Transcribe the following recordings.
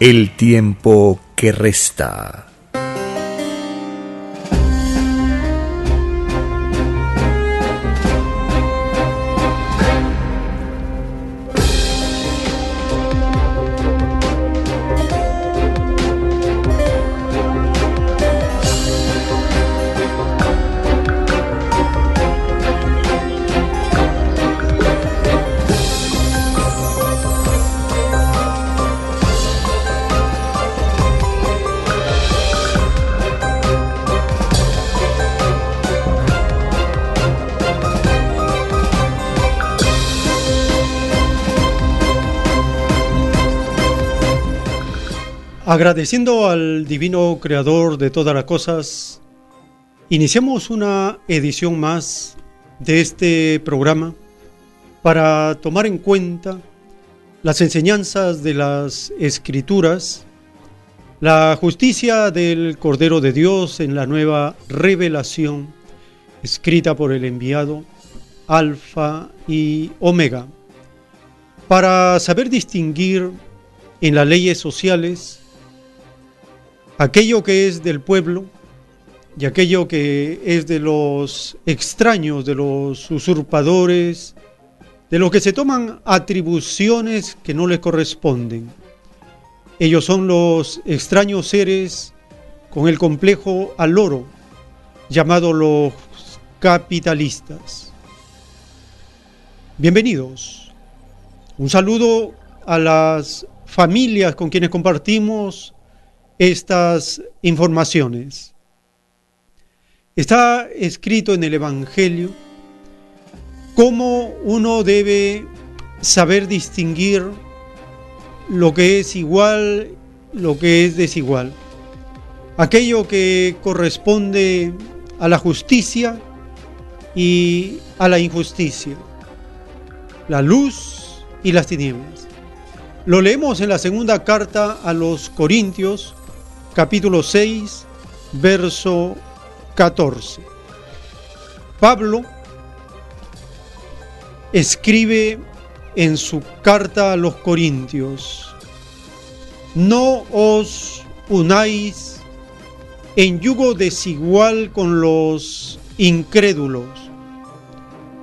el tiempo que resta. Agradeciendo al Divino Creador de todas las cosas, iniciamos una edición más de este programa para tomar en cuenta las enseñanzas de las Escrituras, la justicia del Cordero de Dios en la nueva revelación escrita por el enviado Alfa y Omega, para saber distinguir en las leyes sociales aquello que es del pueblo y aquello que es de los extraños, de los usurpadores, de los que se toman atribuciones que no les corresponden. Ellos son los extraños seres con el complejo al oro, llamado los capitalistas. Bienvenidos. Un saludo a las familias con quienes compartimos estas informaciones. Está escrito en el Evangelio cómo uno debe saber distinguir lo que es igual, lo que es desigual. Aquello que corresponde a la justicia y a la injusticia. La luz y las tinieblas. Lo leemos en la segunda carta a los Corintios, capítulo 6, verso 14. Pablo escribe en su carta a los Corintios, no os unáis en yugo desigual con los incrédulos,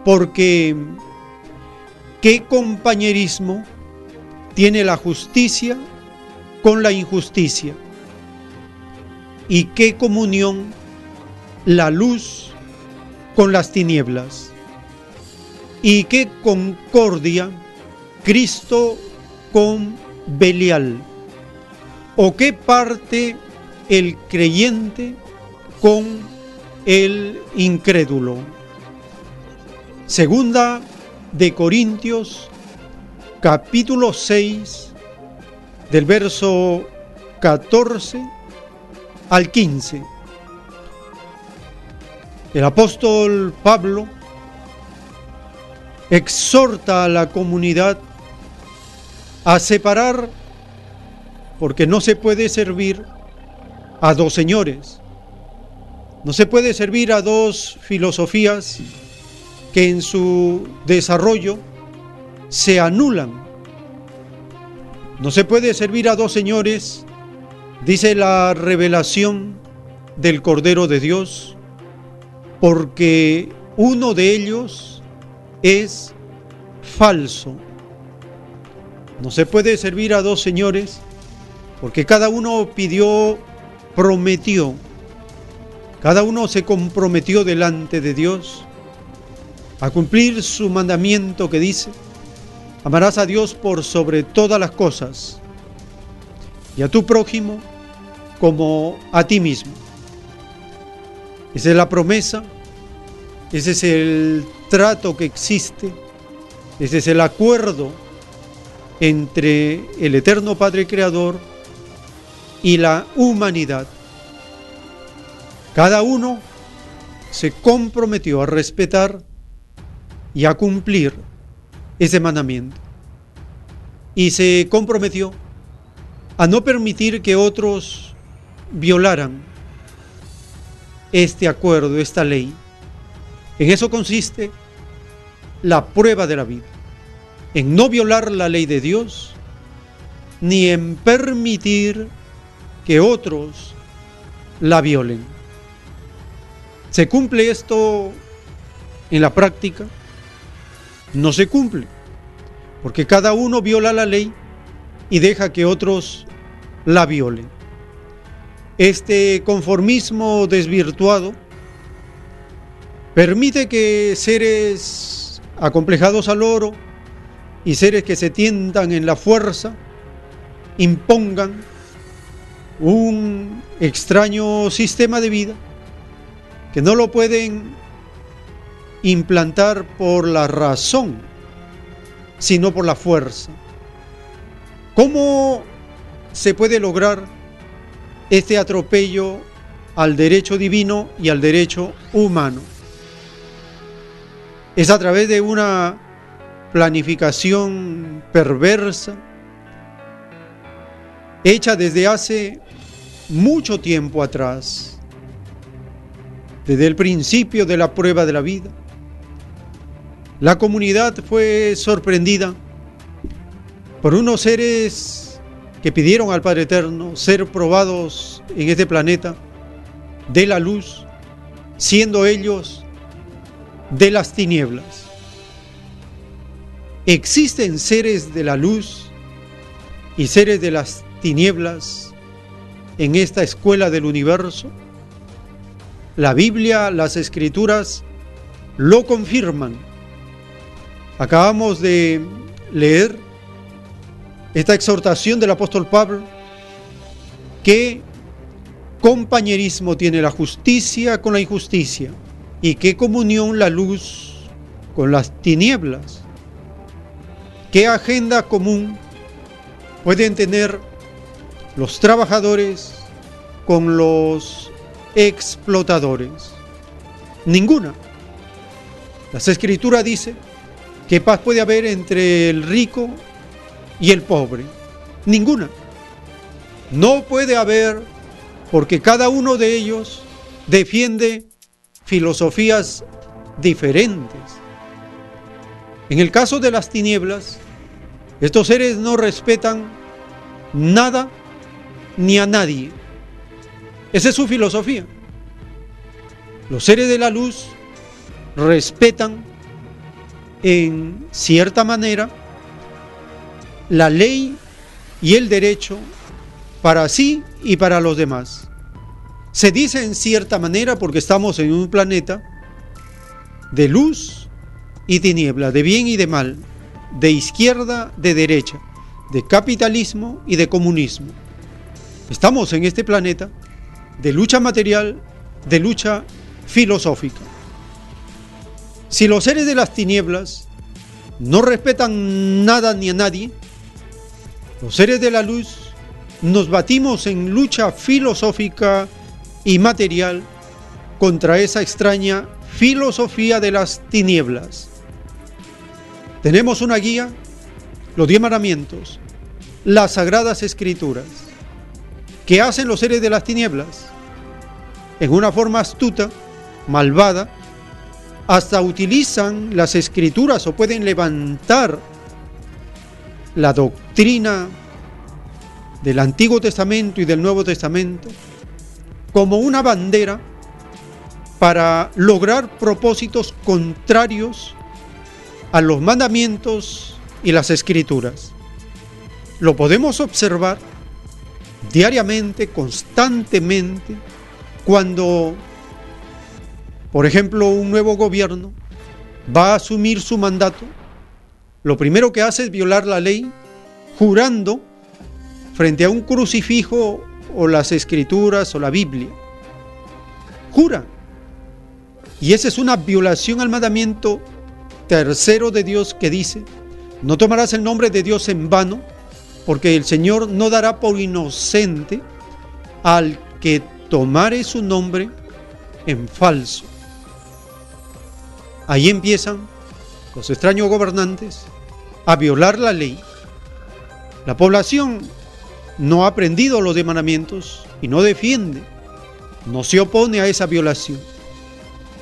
porque ¿qué compañerismo tiene la justicia con la injusticia? Y qué comunión la luz con las tinieblas y qué concordia Cristo con Belial o qué parte el creyente con el incrédulo. Segunda de Corintios capítulo 6 del verso 14 al 15. El apóstol Pablo exhorta a la comunidad a separar, porque no se puede servir a dos señores, no se puede servir a dos filosofías que en su desarrollo se anulan. No se puede servir a dos señores Dice la revelación del Cordero de Dios, porque uno de ellos es falso. No se puede servir a dos señores porque cada uno pidió, prometió, cada uno se comprometió delante de Dios a cumplir su mandamiento que dice, amarás a Dios por sobre todas las cosas y a tu prójimo como a ti mismo. Esa es la promesa, ese es el trato que existe, ese es el acuerdo entre el eterno Padre Creador y la humanidad. Cada uno se comprometió a respetar y a cumplir ese mandamiento. Y se comprometió a no permitir que otros violaran este acuerdo, esta ley. En eso consiste la prueba de la vida, en no violar la ley de Dios, ni en permitir que otros la violen. ¿Se cumple esto en la práctica? No se cumple, porque cada uno viola la ley y deja que otros la violen. Este conformismo desvirtuado permite que seres acomplejados al oro y seres que se tientan en la fuerza impongan un extraño sistema de vida que no lo pueden implantar por la razón, sino por la fuerza. ¿Cómo se puede lograr este atropello al derecho divino y al derecho humano? Es a través de una planificación perversa, hecha desde hace mucho tiempo atrás, desde el principio de la prueba de la vida. La comunidad fue sorprendida por unos seres que pidieron al Padre Eterno ser probados en este planeta de la luz, siendo ellos de las tinieblas. Existen seres de la luz y seres de las tinieblas en esta escuela del universo. La Biblia, las escrituras lo confirman. Acabamos de leer esta exhortación del apóstol Pablo, qué compañerismo tiene la justicia con la injusticia y qué comunión la luz con las tinieblas, qué agenda común pueden tener los trabajadores con los explotadores. Ninguna. Las escrituras dice qué paz puede haber entre el rico y el pobre? Ninguna. No puede haber porque cada uno de ellos defiende filosofías diferentes. En el caso de las tinieblas, estos seres no respetan nada ni a nadie. Esa es su filosofía. Los seres de la luz respetan en cierta manera la ley y el derecho para sí y para los demás. Se dice en cierta manera porque estamos en un planeta de luz y tiniebla, de bien y de mal, de izquierda, de derecha, de capitalismo y de comunismo. Estamos en este planeta de lucha material, de lucha filosófica. Si los seres de las tinieblas no respetan nada ni a nadie, los seres de la luz nos batimos en lucha filosófica y material contra esa extraña filosofía de las tinieblas. Tenemos una guía, los diez mandamientos, las sagradas escrituras. ¿Qué hacen los seres de las tinieblas? En una forma astuta, malvada, hasta utilizan las escrituras o pueden levantar la doctrina del Antiguo Testamento y del Nuevo Testamento como una bandera para lograr propósitos contrarios a los mandamientos y las escrituras. lo podemos observar diariamente, constantemente, cuando, por ejemplo, un nuevo gobierno va a asumir su mandato, lo primero que hace es violar la ley, jurando frente a un crucifijo o las escrituras o la Biblia. Jura. Y esa es una violación al mandamiento tercero de Dios que dice, no tomarás el nombre de Dios en vano, porque el Señor no dará por inocente al que tomare su nombre en falso. Ahí empiezan los extraños gobernantes a violar la ley. La población no ha aprendido los demandamientos y no defiende, no se opone a esa violación.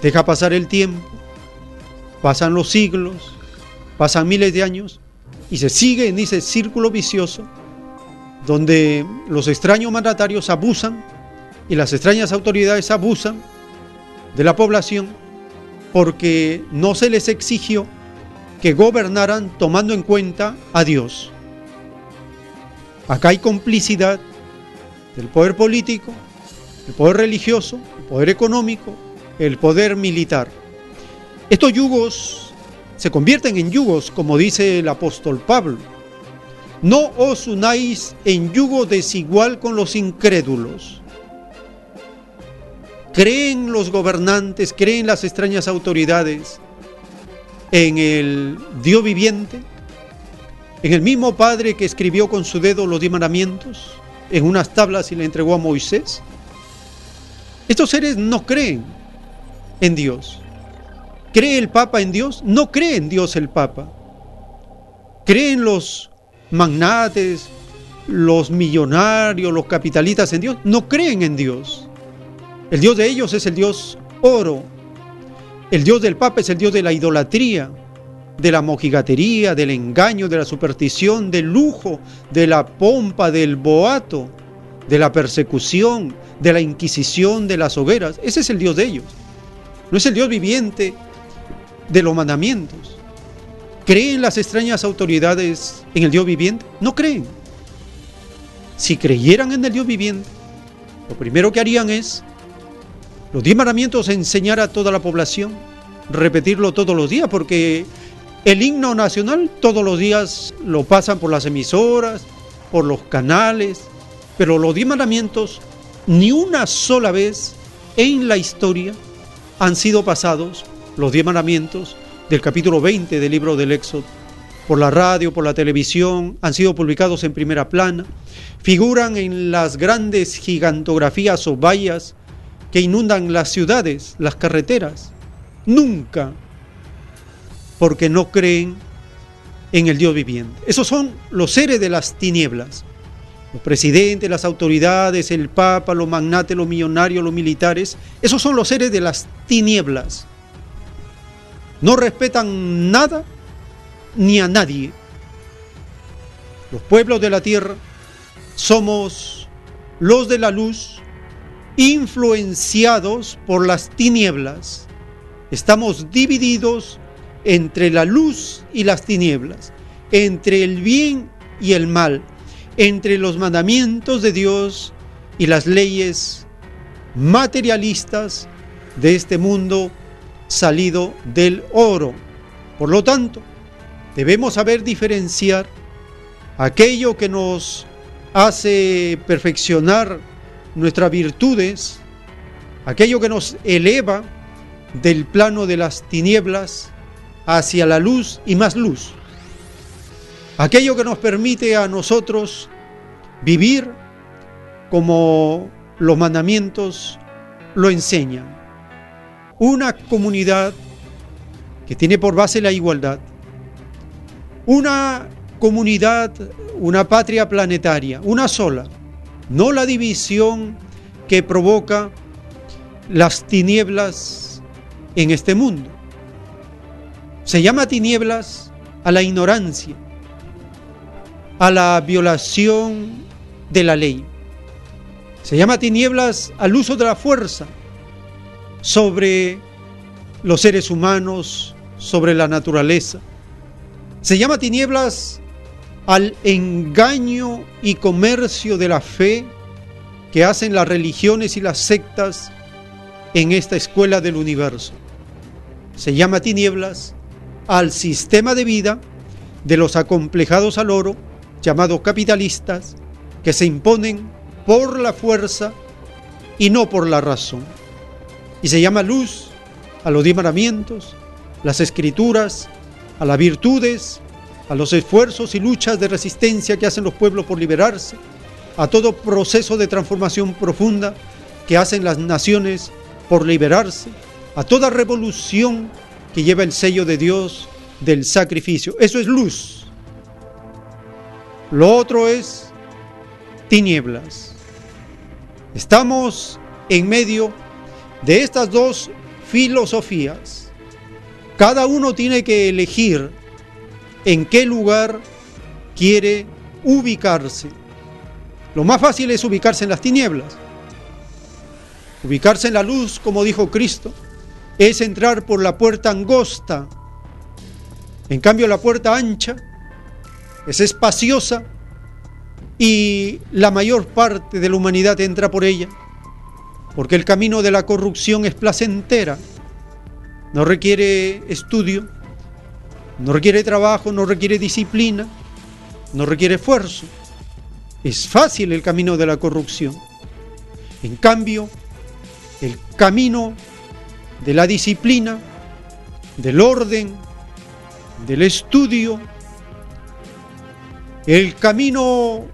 Deja pasar el tiempo, pasan los siglos, pasan miles de años y se sigue en ese círculo vicioso donde los extraños mandatarios abusan y las extrañas autoridades abusan de la población porque no se les exigió que gobernaran tomando en cuenta a Dios. Acá hay complicidad del poder político, el poder religioso, el poder económico, el poder militar. Estos yugos se convierten en yugos, como dice el apóstol Pablo. No os unáis en yugo desigual con los incrédulos. ¿Creen los gobernantes, creen las extrañas autoridades en el Dios viviente? ¿En el mismo Padre que escribió con su dedo los diez mandamientos en unas tablas y le entregó a Moisés? Estos seres no creen en Dios. ¿Cree el Papa en Dios? No cree en Dios el Papa. ¿Creen los magnates, los millonarios, los capitalistas en Dios? No creen en Dios. El Dios de ellos es el Dios oro. El Dios del Papa es el Dios de la idolatría, de la mojigatería, del engaño, de la superstición, del lujo, de la pompa, del boato, de la persecución, de la inquisición, de las hogueras. Ese es el Dios de ellos. No es el Dios viviente de los mandamientos. ¿Creen las extrañas autoridades en el Dios viviente? No creen. Si creyeran en el Dios viviente, lo primero que harían es los diez mandamientos enseñar a toda la población, repetirlo todos los días, porque el himno nacional todos los días lo pasan por las emisoras, por los canales, pero los diez mandamientos ni una sola vez en la historia han sido pasados los diez mandamientos del capítulo 20 del libro del Éxodo. Por la radio, por la televisión, han sido publicados en primera plana, figuran en las grandes gigantografías o vallas que inundan las ciudades, las carreteras. Nunca, porque no creen en el Dios viviente. Esos son los seres de las tinieblas. Los presidentes, las autoridades, el Papa, los magnates, los millonarios, los militares, esos son los seres de las tinieblas. No respetan nada ni a nadie. Los pueblos de la tierra somos los de la luz influenciados por las tinieblas. Estamos divididos entre la luz y las tinieblas, entre el bien y el mal, entre los mandamientos de Dios y las leyes materialistas de este mundo salido del oro. Por lo tanto, debemos saber diferenciar aquello que nos hace perfeccionar nuestras virtudes, aquello que nos eleva del plano de las tinieblas hacia la luz y más luz, aquello que nos permite a nosotros vivir como los mandamientos lo enseñan. Una comunidad que tiene por base la igualdad, una comunidad, una patria planetaria, una sola, no la división que provoca las tinieblas en este mundo. Se llama tinieblas a la ignorancia, a la violación de la ley. Se llama tinieblas al uso de la fuerza sobre los seres humanos, sobre la naturaleza. Se llama tinieblas al engaño y comercio de la fe que hacen las religiones y las sectas en esta escuela del universo. Se llama tinieblas al sistema de vida de los acomplejados al oro, llamados capitalistas, que se imponen por la fuerza y no por la razón. Y se llama luz a los diez las escrituras, a las virtudes, a los esfuerzos y luchas de resistencia que hacen los pueblos por liberarse, a todo proceso de transformación profunda que hacen las naciones por liberarse, a toda revolución que lleva el sello de Dios del sacrificio. Eso es luz. Lo otro es tinieblas. Estamos en medio de estas dos filosofías. Cada uno tiene que elegir en qué lugar quiere ubicarse. Lo más fácil es ubicarse en las tinieblas. Ubicarse en la luz, como dijo Cristo, es entrar por la puerta angosta. En cambio, la puerta ancha es espaciosa y la mayor parte de la humanidad entra por ella, porque el camino de la corrupción es placentera, no requiere estudio, no requiere trabajo, no requiere disciplina, no requiere esfuerzo. Es fácil el camino de la corrupción. En cambio, el camino de la disciplina, del orden, del estudio, el camino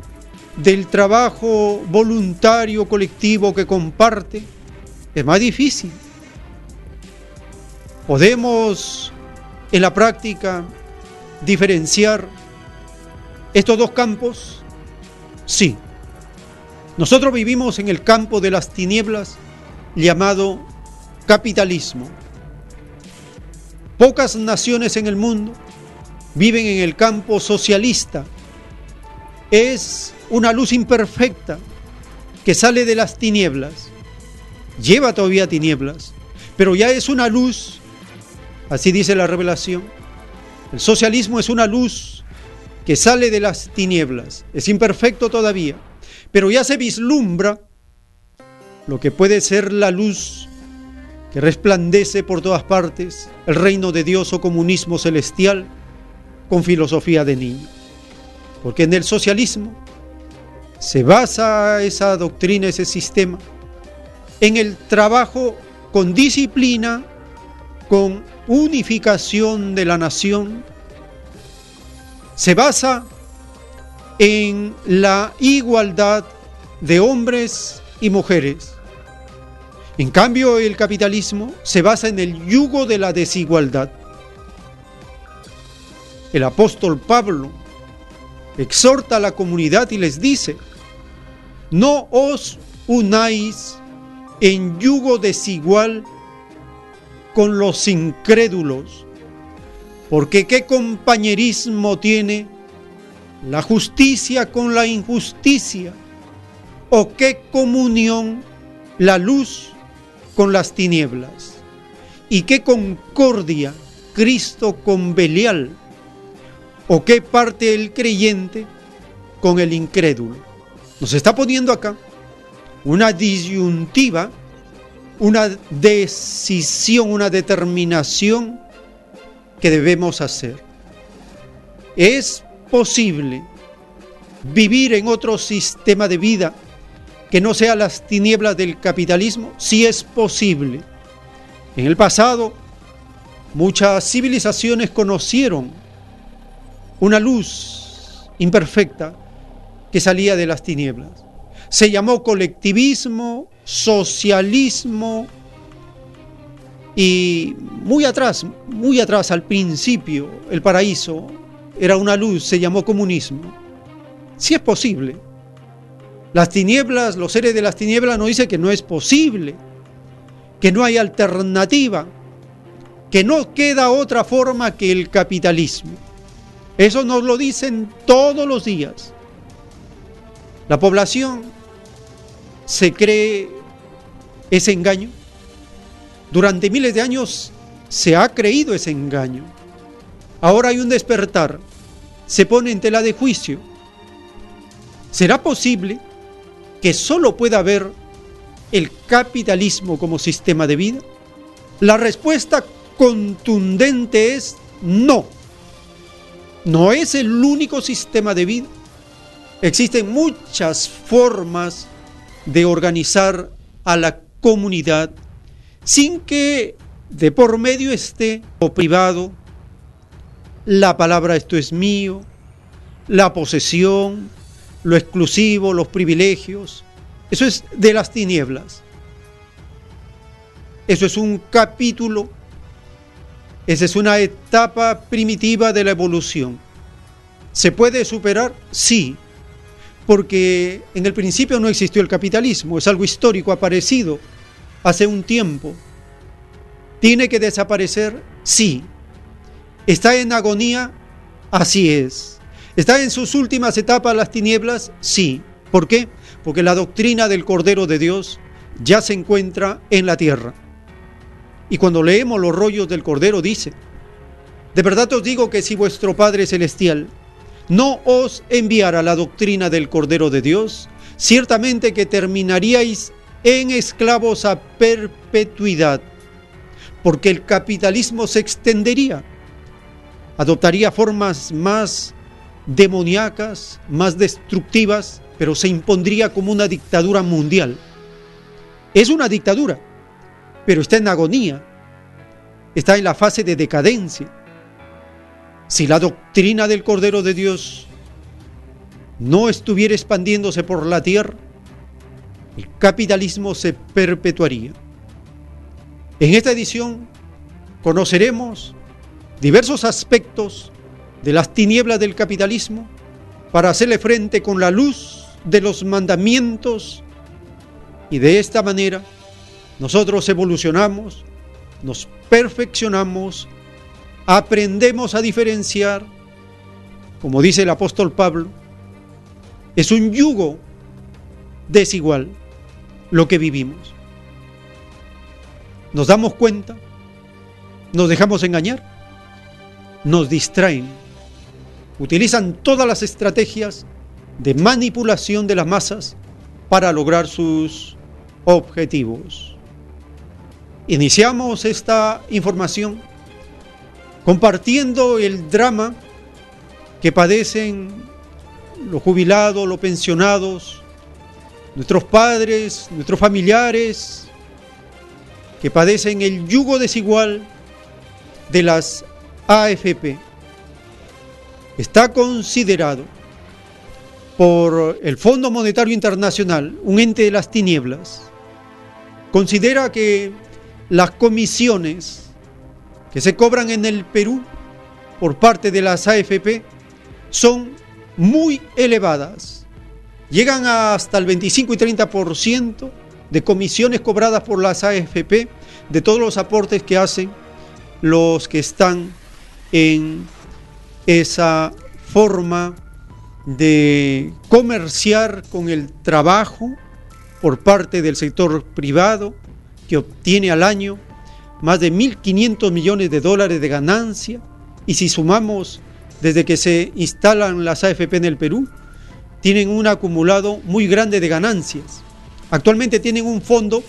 del trabajo voluntario colectivo que comparte, es más difícil. Podemos en la práctica diferenciar estos dos campos? Sí. Nosotros vivimos en el campo de las tinieblas llamado capitalismo. Pocas naciones en el mundo viven en el campo socialista. Es una luz imperfecta que sale de las tinieblas. Lleva todavía tinieblas, pero ya es una luz, así dice la revelación. El socialismo es una luz que sale de las tinieblas. Es imperfecto todavía, pero ya se vislumbra lo que puede ser la luz que resplandece por todas partes, el reino de Dios o comunismo celestial con filosofía de niño. Porque en el socialismo se basa esa doctrina, ese sistema, en el trabajo con disciplina, con unificación de la nación, se basa en la igualdad de hombres y mujeres, en cambio, el capitalismo se basa en el yugo de la desigualdad. El apóstol Pablo exhorta a la comunidad y les dice, no os unáis en yugo desigual con los incrédulos, porque qué compañerismo tiene la justicia con la injusticia, o qué comunión la luz con las tinieblas. Y qué concordia Cristo con Belial. O qué parte el creyente con el incrédulo. Nos está poniendo acá una disyuntiva, una decisión, una determinación que debemos hacer. Es posible vivir en otro sistema de vida que no sea las tinieblas del capitalismo, si es posible. En el pasado, muchas civilizaciones conocieron una luz imperfecta que salía de las tinieblas. Se llamó colectivismo, socialismo y muy atrás, muy atrás al principio, el paraíso era una luz, se llamó comunismo. Si es posible, las tinieblas, los seres de las tinieblas nos dicen que no es posible, que no hay alternativa, que no queda otra forma que el capitalismo. Eso nos lo dicen todos los días. La población se cree ese engaño. Durante miles de años se ha creído ese engaño. Ahora hay un despertar se pone en tela de juicio. ¿Será posible que solo pueda haber el capitalismo como sistema de vida? La respuesta contundente es no. No es el único sistema de vida. Existen muchas formas de organizar a la comunidad sin que de por medio esté o privado la palabra esto es mío, la posesión, lo exclusivo, los privilegios. Eso es de las tinieblas. Eso es un capítulo, esa es una etapa primitiva de la evolución. ¿Se puede superar? Sí, porque en el principio no existió el capitalismo, es algo histórico, aparecido hace un tiempo. ¿Tiene que desaparecer? Sí, ¿Está en agonía? Así es. ¿Está en sus últimas etapas las tinieblas? Sí. ¿Por qué? Porque la doctrina del Cordero de Dios ya se encuentra en la tierra. Y cuando leemos los rollos del Cordero dice, de verdad os digo que si vuestro Padre Celestial no os enviara la doctrina del Cordero de Dios, ciertamente que terminaríais en esclavos a perpetuidad, porque el capitalismo se extendería adoptaría formas más demoníacas, más destructivas, pero se impondría como una dictadura mundial. Es una dictadura, pero está en agonía, está en la fase de decadencia. Si la doctrina del Cordero de Dios no estuviera expandiéndose por la tierra, el capitalismo se perpetuaría. En esta edición conoceremos diversos aspectos de las tinieblas del capitalismo para hacerle frente con la luz de los mandamientos y de esta manera nosotros evolucionamos, nos perfeccionamos, aprendemos a diferenciar, como dice el apóstol Pablo, es un yugo desigual lo que vivimos. Nos damos cuenta, nos dejamos engañar nos distraen, utilizan todas las estrategias de manipulación de las masas para lograr sus objetivos. Iniciamos esta información compartiendo el drama que padecen los jubilados, los pensionados, nuestros padres, nuestros familiares, que padecen el yugo desigual de las AFP está considerado por el Fondo Monetario Internacional, un ente de las tinieblas, considera que las comisiones que se cobran en el Perú por parte de las AFP son muy elevadas. Llegan hasta el 25 y 30% de comisiones cobradas por las AFP de todos los aportes que hacen los que están en esa forma de comerciar con el trabajo por parte del sector privado que obtiene al año más de 1.500 millones de dólares de ganancia. Y si sumamos desde que se instalan las AFP en el Perú, tienen un acumulado muy grande de ganancias. Actualmente tienen un fondo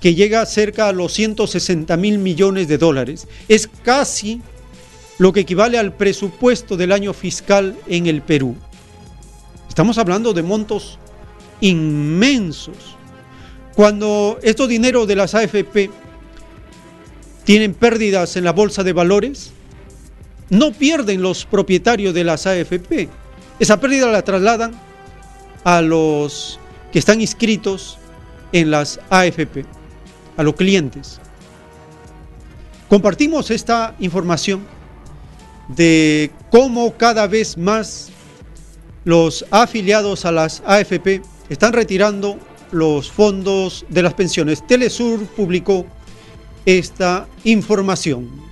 que llega cerca a los 160 mil millones de dólares. Es casi lo que equivale al presupuesto del año fiscal en el Perú. Estamos hablando de montos inmensos. Cuando estos dineros de las AFP tienen pérdidas en la bolsa de valores, no pierden los propietarios de las AFP. Esa pérdida la trasladan a los que están inscritos en las AFP, a los clientes. Compartimos esta información de cómo cada vez más los afiliados a las AFP están retirando los fondos de las pensiones. Telesur publicó esta información.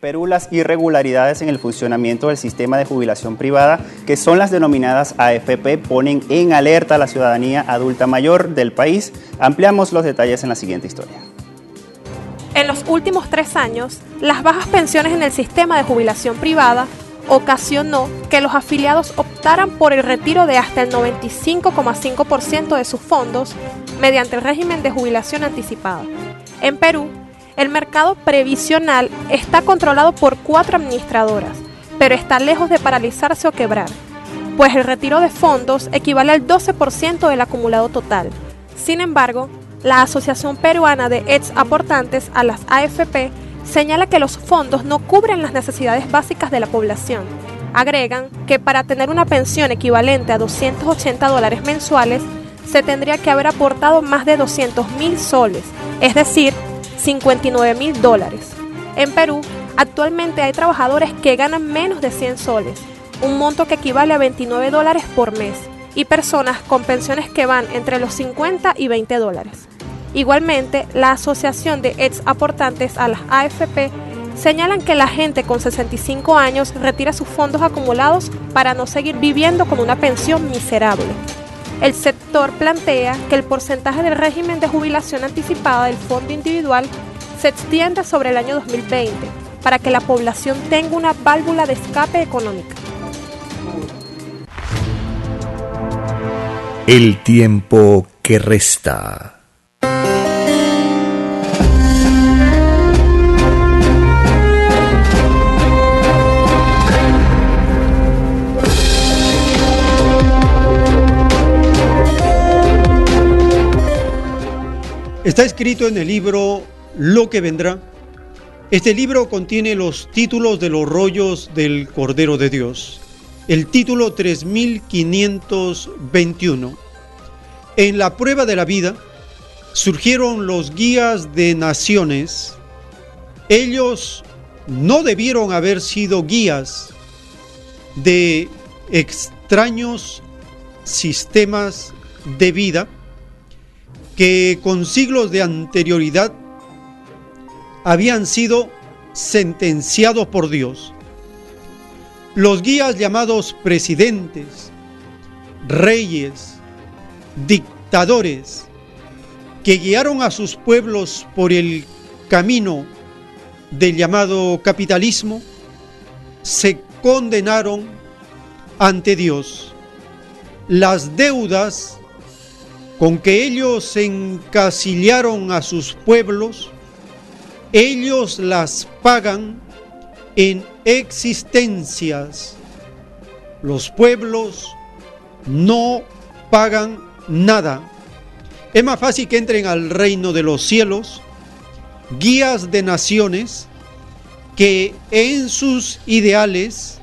Perú las irregularidades en el funcionamiento del sistema de jubilación privada, que son las denominadas AFP, ponen en alerta a la ciudadanía adulta mayor del país. Ampliamos los detalles en la siguiente historia. En los últimos tres años, las bajas pensiones en el sistema de jubilación privada ocasionó que los afiliados optaran por el retiro de hasta el 95,5% de sus fondos mediante el régimen de jubilación anticipada. En Perú, el mercado previsional está controlado por cuatro administradoras, pero está lejos de paralizarse o quebrar, pues el retiro de fondos equivale al 12% del acumulado total. Sin embargo, la Asociación Peruana de Ex Aportantes a las AFP señala que los fondos no cubren las necesidades básicas de la población. Agregan que para tener una pensión equivalente a 280 dólares mensuales, se tendría que haber aportado más de 200 mil soles, es decir, 59 mil dólares. En Perú, actualmente hay trabajadores que ganan menos de 100 soles, un monto que equivale a 29 dólares por mes, y personas con pensiones que van entre los 50 y 20 dólares. Igualmente, la Asociación de Ex Aportantes a las AFP señalan que la gente con 65 años retira sus fondos acumulados para no seguir viviendo con una pensión miserable. El sector plantea que el porcentaje del régimen de jubilación anticipada del fondo individual se extienda sobre el año 2020 para que la población tenga una válvula de escape económica. El tiempo que resta. Está escrito en el libro Lo que vendrá. Este libro contiene los títulos de los rollos del Cordero de Dios. El título 3521. En la prueba de la vida surgieron los guías de naciones. Ellos no debieron haber sido guías de extraños sistemas de vida que con siglos de anterioridad habían sido sentenciados por Dios. Los guías llamados presidentes, reyes, dictadores, que guiaron a sus pueblos por el camino del llamado capitalismo, se condenaron ante Dios. Las deudas con que ellos encasillaron a sus pueblos, ellos las pagan en existencias. Los pueblos no pagan nada. Es más fácil que entren al reino de los cielos guías de naciones que en sus ideales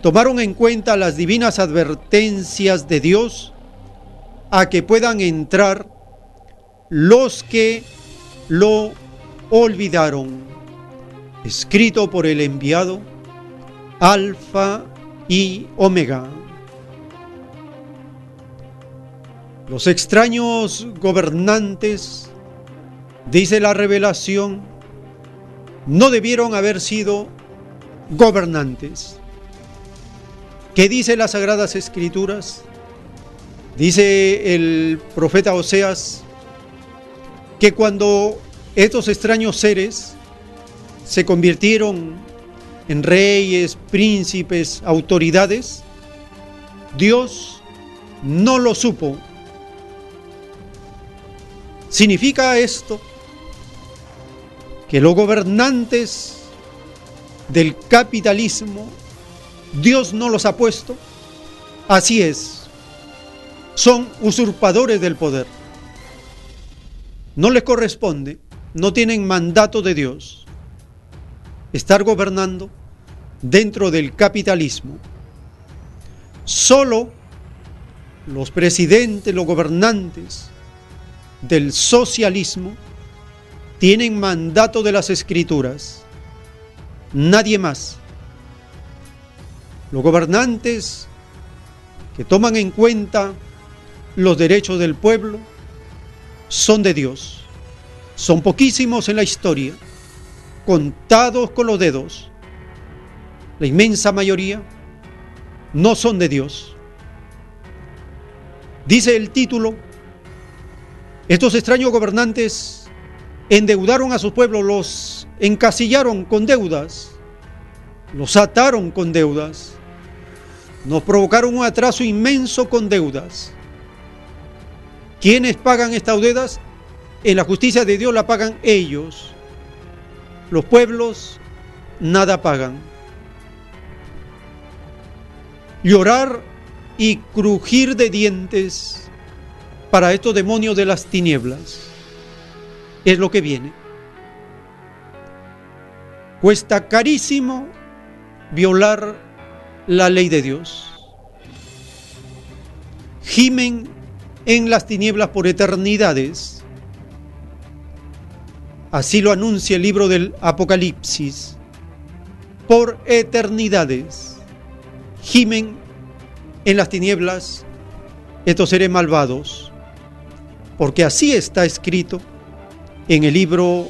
tomaron en cuenta las divinas advertencias de Dios a que puedan entrar los que lo olvidaron. Escrito por el enviado Alfa y Omega. Los extraños gobernantes, dice la revelación, no debieron haber sido gobernantes. ¿Qué dice las Sagradas Escrituras? Dice el profeta Oseas que cuando estos extraños seres se convirtieron en reyes, príncipes, autoridades, Dios no lo supo. ¿Significa esto que los gobernantes del capitalismo Dios no los ha puesto? Así es son usurpadores del poder. No les corresponde, no tienen mandato de Dios estar gobernando dentro del capitalismo. Solo los presidentes, los gobernantes del socialismo tienen mandato de las escrituras. Nadie más. Los gobernantes que toman en cuenta los derechos del pueblo son de Dios. Son poquísimos en la historia, contados con los dedos. La inmensa mayoría no son de Dios. Dice el título, estos extraños gobernantes endeudaron a su pueblo, los encasillaron con deudas, los ataron con deudas, nos provocaron un atraso inmenso con deudas. ¿Quiénes pagan estas deudas? En la justicia de Dios la pagan ellos. Los pueblos nada pagan. Llorar y crujir de dientes para estos demonios de las tinieblas es lo que viene. Cuesta carísimo violar la ley de Dios. Gimen en las tinieblas por eternidades. Así lo anuncia el libro del Apocalipsis. Por eternidades. Gimen en las tinieblas estos seres malvados. Porque así está escrito en el libro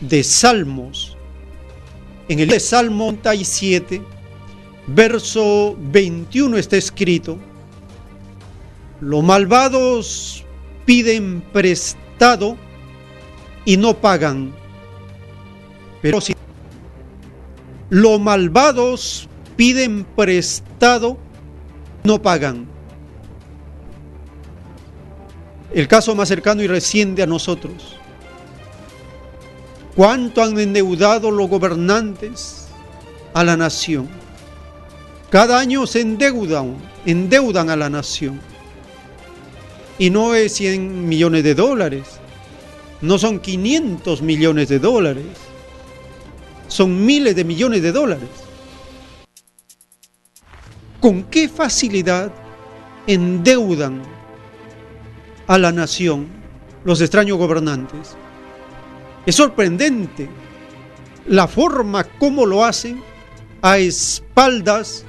de Salmos, en el de Salmo 37, verso 21 está escrito, los malvados piden prestado y no pagan, pero si los malvados piden prestado, no pagan. El caso más cercano y reciente a nosotros cuánto han endeudado los gobernantes a la nación. Cada año se endeudan, endeudan a la nación. Y no es 100 millones de dólares, no son 500 millones de dólares, son miles de millones de dólares. ¿Con qué facilidad endeudan a la nación los extraños gobernantes? Es sorprendente la forma como lo hacen a espaldas,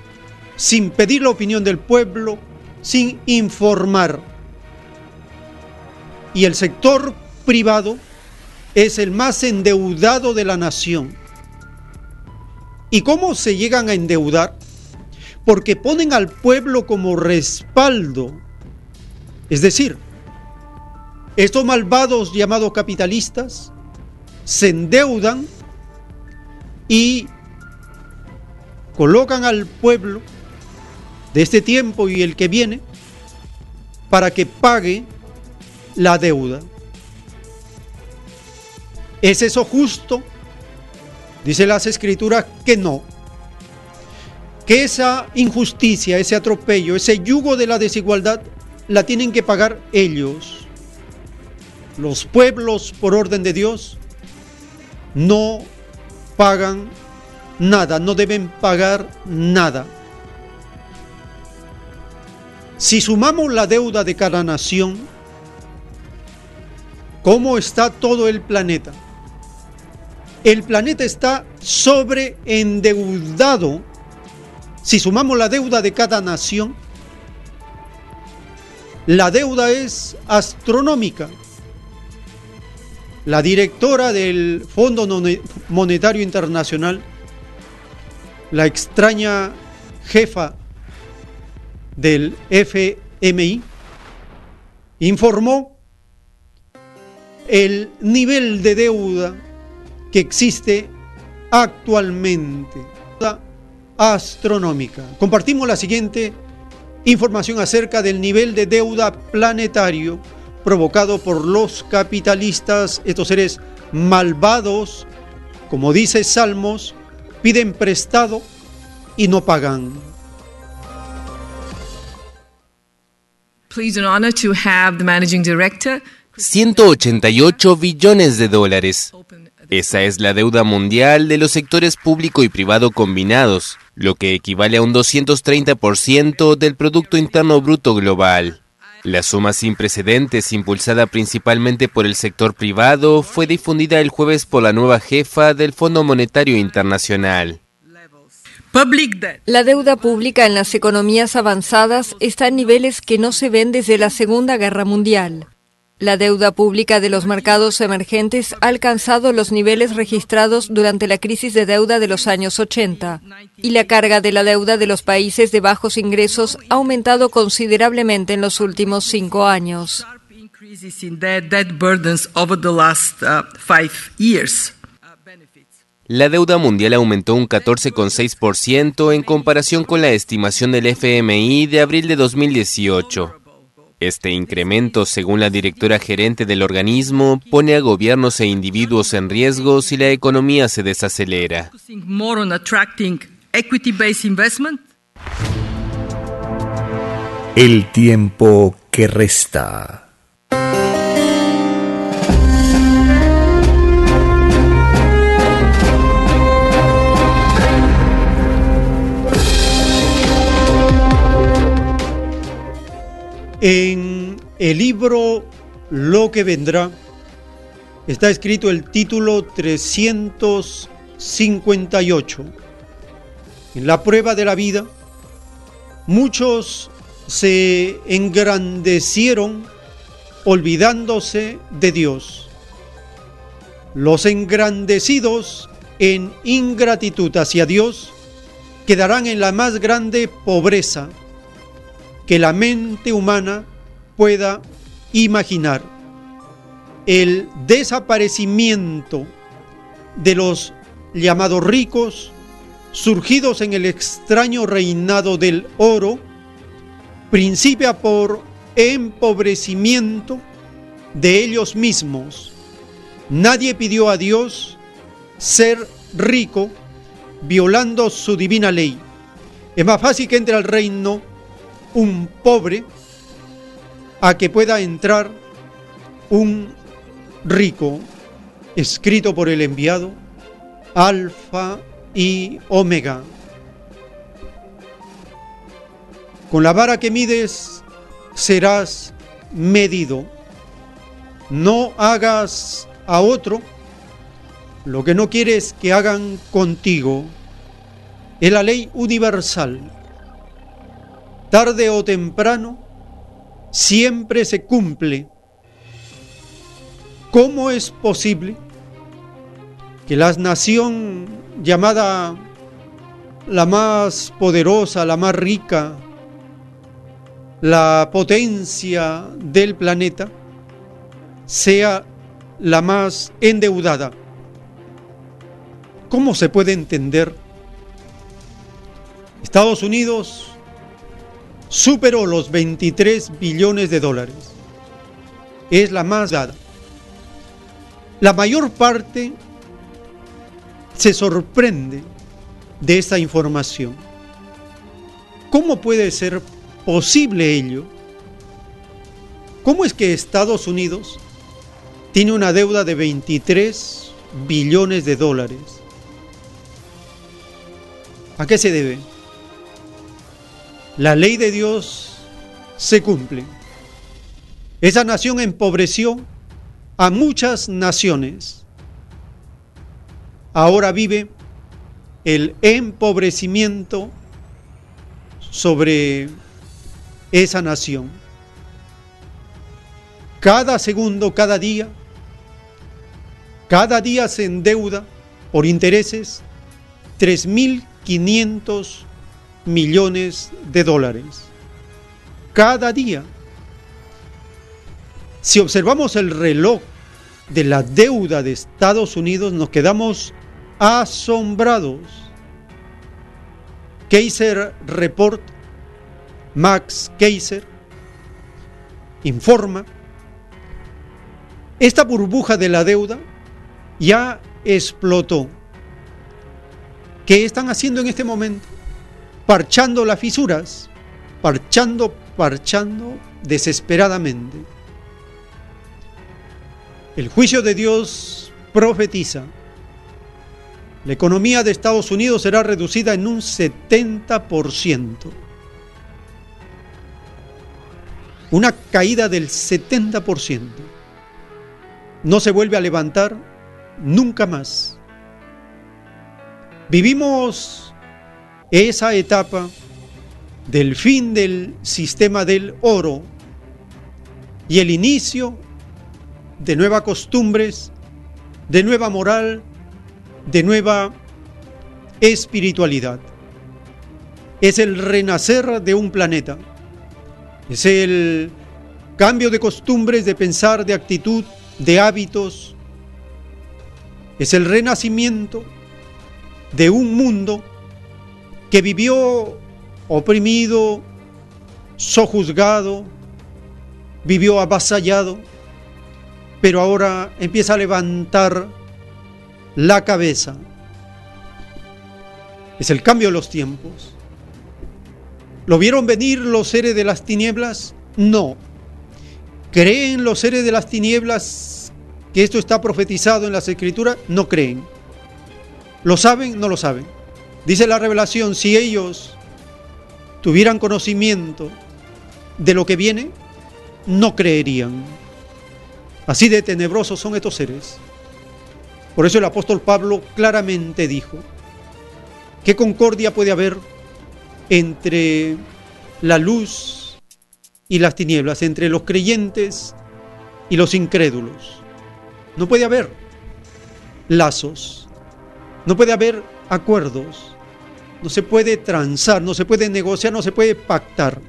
sin pedir la opinión del pueblo, sin informar. Y el sector privado es el más endeudado de la nación. ¿Y cómo se llegan a endeudar? Porque ponen al pueblo como respaldo. Es decir, estos malvados llamados capitalistas se endeudan y colocan al pueblo de este tiempo y el que viene para que pague la deuda. ¿Es eso justo? Dice las escrituras que no. Que esa injusticia, ese atropello, ese yugo de la desigualdad la tienen que pagar ellos. Los pueblos por orden de Dios no pagan nada, no deben pagar nada. Si sumamos la deuda de cada nación, ¿cómo está todo el planeta? El planeta está sobreendeudado. Si sumamos la deuda de cada nación, la deuda es astronómica la directora del Fondo Monetario Internacional, la extraña jefa del FMI, informó el nivel de deuda que existe actualmente, astronómica. Compartimos la siguiente información acerca del nivel de deuda planetario provocado por los capitalistas, estos seres malvados, como dice Salmos, piden prestado y no pagan. Please an honor to have the managing director 188 billones de dólares. Esa es la deuda mundial de los sectores público y privado combinados, lo que equivale a un 230% del Producto Interno Bruto Global. La suma sin precedentes, impulsada principalmente por el sector privado, fue difundida el jueves por la nueva jefa del Fondo Monetario Internacional. La deuda pública en las economías avanzadas está en niveles que no se ven desde la Segunda Guerra Mundial. La deuda pública de los mercados emergentes ha alcanzado los niveles registrados durante la crisis de deuda de los años 80 y la carga de la deuda de los países de bajos ingresos ha aumentado considerablemente en los últimos cinco años. La deuda mundial aumentó un 14,6% en comparación con la estimación del FMI de abril de 2018. Este incremento, según la directora gerente del organismo, pone a gobiernos e individuos en riesgo si la economía se desacelera. El tiempo que resta. En el libro Lo que vendrá está escrito el título 358. En la prueba de la vida, muchos se engrandecieron olvidándose de Dios. Los engrandecidos en ingratitud hacia Dios quedarán en la más grande pobreza que la mente humana pueda imaginar. El desaparecimiento de los llamados ricos, surgidos en el extraño reinado del oro, principia por empobrecimiento de ellos mismos. Nadie pidió a Dios ser rico violando su divina ley. Es más fácil que entre al reino un pobre a que pueda entrar un rico, escrito por el enviado, Alfa y Omega. Con la vara que mides serás medido. No hagas a otro lo que no quieres que hagan contigo. Es la ley universal tarde o temprano, siempre se cumple. ¿Cómo es posible que la nación llamada la más poderosa, la más rica, la potencia del planeta, sea la más endeudada? ¿Cómo se puede entender? Estados Unidos superó los 23 billones de dólares. Es la más dada. La mayor parte se sorprende de esta información. ¿Cómo puede ser posible ello? ¿Cómo es que Estados Unidos tiene una deuda de 23 billones de dólares? ¿A qué se debe? La ley de Dios se cumple. Esa nación empobreció a muchas naciones. Ahora vive el empobrecimiento sobre esa nación. Cada segundo, cada día, cada día se endeuda por intereses 3.500 millones de dólares. Cada día. Si observamos el reloj de la deuda de Estados Unidos, nos quedamos asombrados. Kaiser Report, Max Kaiser, informa, esta burbuja de la deuda ya explotó. ¿Qué están haciendo en este momento? Parchando las fisuras, parchando, parchando desesperadamente. El juicio de Dios profetiza. La economía de Estados Unidos será reducida en un 70%. Una caída del 70%. No se vuelve a levantar nunca más. Vivimos esa etapa del fin del sistema del oro y el inicio de nuevas costumbres, de nueva moral, de nueva espiritualidad. Es el renacer de un planeta. Es el cambio de costumbres, de pensar, de actitud, de hábitos. Es el renacimiento de un mundo que vivió oprimido, sojuzgado, vivió avasallado, pero ahora empieza a levantar la cabeza. Es el cambio de los tiempos. ¿Lo vieron venir los seres de las tinieblas? No. ¿Creen los seres de las tinieblas que esto está profetizado en las escrituras? No creen. ¿Lo saben? No lo saben. Dice la revelación, si ellos tuvieran conocimiento de lo que viene, no creerían. Así de tenebrosos son estos seres. Por eso el apóstol Pablo claramente dijo, ¿qué concordia puede haber entre la luz y las tinieblas, entre los creyentes y los incrédulos? No puede haber lazos, no puede haber acuerdos, no se puede transar, no se puede negociar, no se puede pactar.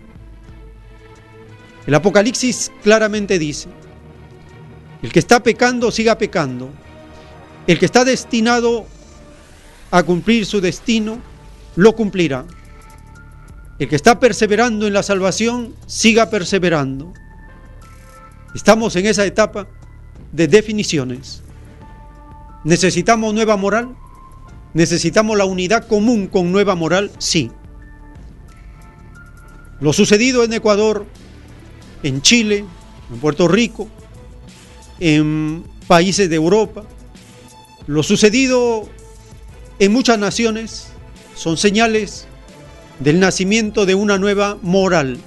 El Apocalipsis claramente dice, el que está pecando, siga pecando. El que está destinado a cumplir su destino, lo cumplirá. El que está perseverando en la salvación, siga perseverando. Estamos en esa etapa de definiciones. ¿Necesitamos nueva moral? ¿Necesitamos la unidad común con nueva moral? Sí. Lo sucedido en Ecuador, en Chile, en Puerto Rico, en países de Europa, lo sucedido en muchas naciones son señales del nacimiento de una nueva moral.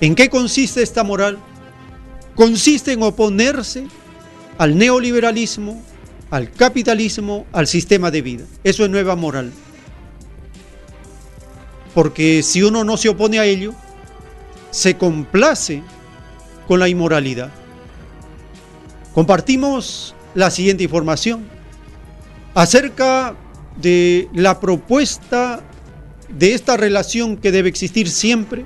¿En qué consiste esta moral? Consiste en oponerse al neoliberalismo, al capitalismo, al sistema de vida. Eso es nueva moral. Porque si uno no se opone a ello, se complace con la inmoralidad. Compartimos la siguiente información acerca de la propuesta de esta relación que debe existir siempre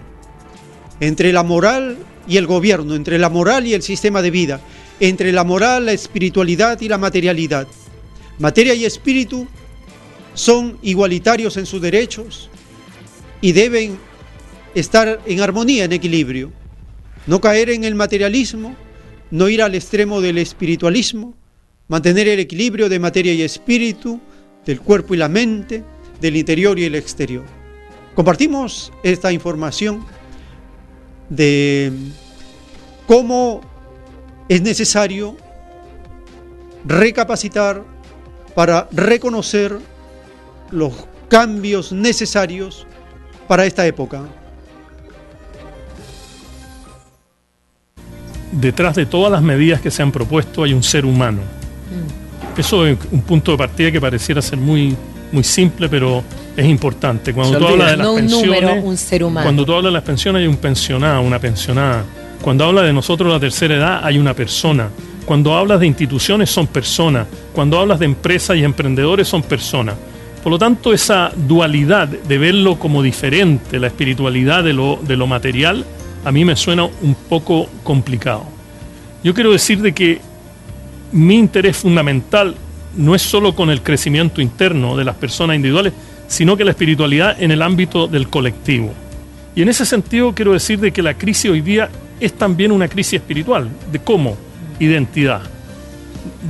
entre la moral y el gobierno, entre la moral y el sistema de vida, entre la moral, la espiritualidad y la materialidad. Materia y espíritu son igualitarios en sus derechos y deben estar en armonía, en equilibrio. No caer en el materialismo, no ir al extremo del espiritualismo, mantener el equilibrio de materia y espíritu, del cuerpo y la mente, del interior y el exterior. Compartimos esta información de cómo es necesario recapacitar para reconocer los cambios necesarios para esta época. Detrás de todas las medidas que se han propuesto hay un ser humano. Mm. Eso es un punto de partida que pareciera ser muy, muy simple, pero es importante. Cuando tú hablas de las pensiones, un ser humano. cuando tú hablas de las pensiones hay un pensionado, una pensionada cuando habla de nosotros la tercera edad hay una persona. Cuando hablas de instituciones son personas. Cuando hablas de empresas y emprendedores son personas. Por lo tanto, esa dualidad de verlo como diferente, la espiritualidad de lo, de lo material, a mí me suena un poco complicado. Yo quiero decir de que mi interés fundamental no es solo con el crecimiento interno de las personas individuales, sino que la espiritualidad en el ámbito del colectivo. Y en ese sentido quiero decir de que la crisis hoy día es también una crisis espiritual, de cómo, identidad.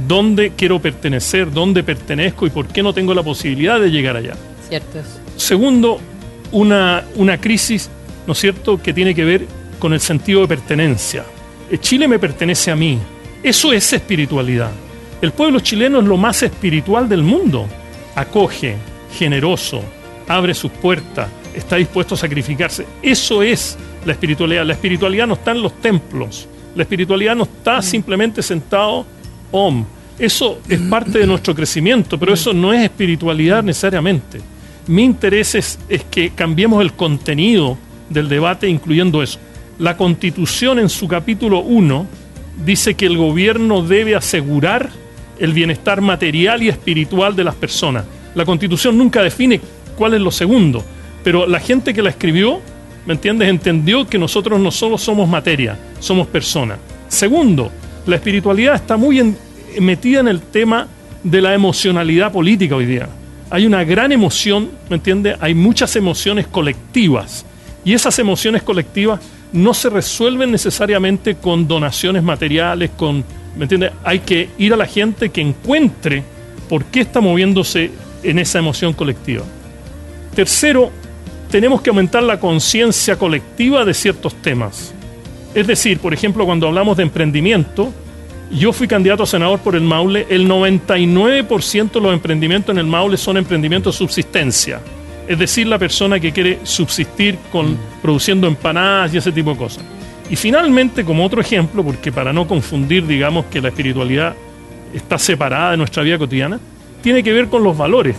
¿Dónde quiero pertenecer? ¿Dónde pertenezco? ¿Y por qué no tengo la posibilidad de llegar allá? Cierto. Segundo, una, una crisis, ¿no es cierto?, que tiene que ver con el sentido de pertenencia. Eh, Chile me pertenece a mí. Eso es espiritualidad. El pueblo chileno es lo más espiritual del mundo. Acoge, generoso, abre sus puertas, está dispuesto a sacrificarse. Eso es la espiritualidad. La espiritualidad no está en los templos. La espiritualidad no está mm. simplemente sentado om. Eso es parte de nuestro crecimiento, pero eso no es espiritualidad necesariamente. Mi interés es, que cambiemos el contenido del debate incluyendo eso. La constitución en su capítulo 1 dice que el gobierno debe asegurar el bienestar material y espiritual de las personas. La constitución nunca define cuál es lo segundo, pero la gente que la escribió ¿me entiendes? Entendió que nosotros no solo somos materia, somos personas. Segundo, la espiritualidad está muy metida en el tema de la emocionalidad política hoy día. Hay una gran emoción, ¿me entiendes? Hay muchas emociones colectivas. Y esas emociones colectivas no se resuelven necesariamente con donaciones materiales, con, ¿me entiendes? Hay que ir a la gente que encuentre por qué está moviéndose en esa emoción colectiva. Tercero, tenemos que aumentar la conciencia colectiva de ciertos temas. Es decir, por ejemplo, cuando hablamos de emprendimiento, yo fui candidato a senador por el Maule, el 99% de los emprendimientos en el Maule son emprendimientos de subsistencia. Es decir, la persona que quiere subsistir con, produciendo empanadas y ese tipo de cosas. Y finalmente, como otro ejemplo, porque para no confundir, digamos, que la espiritualidad está separada de nuestra vida cotidiana, tiene que ver con los valores.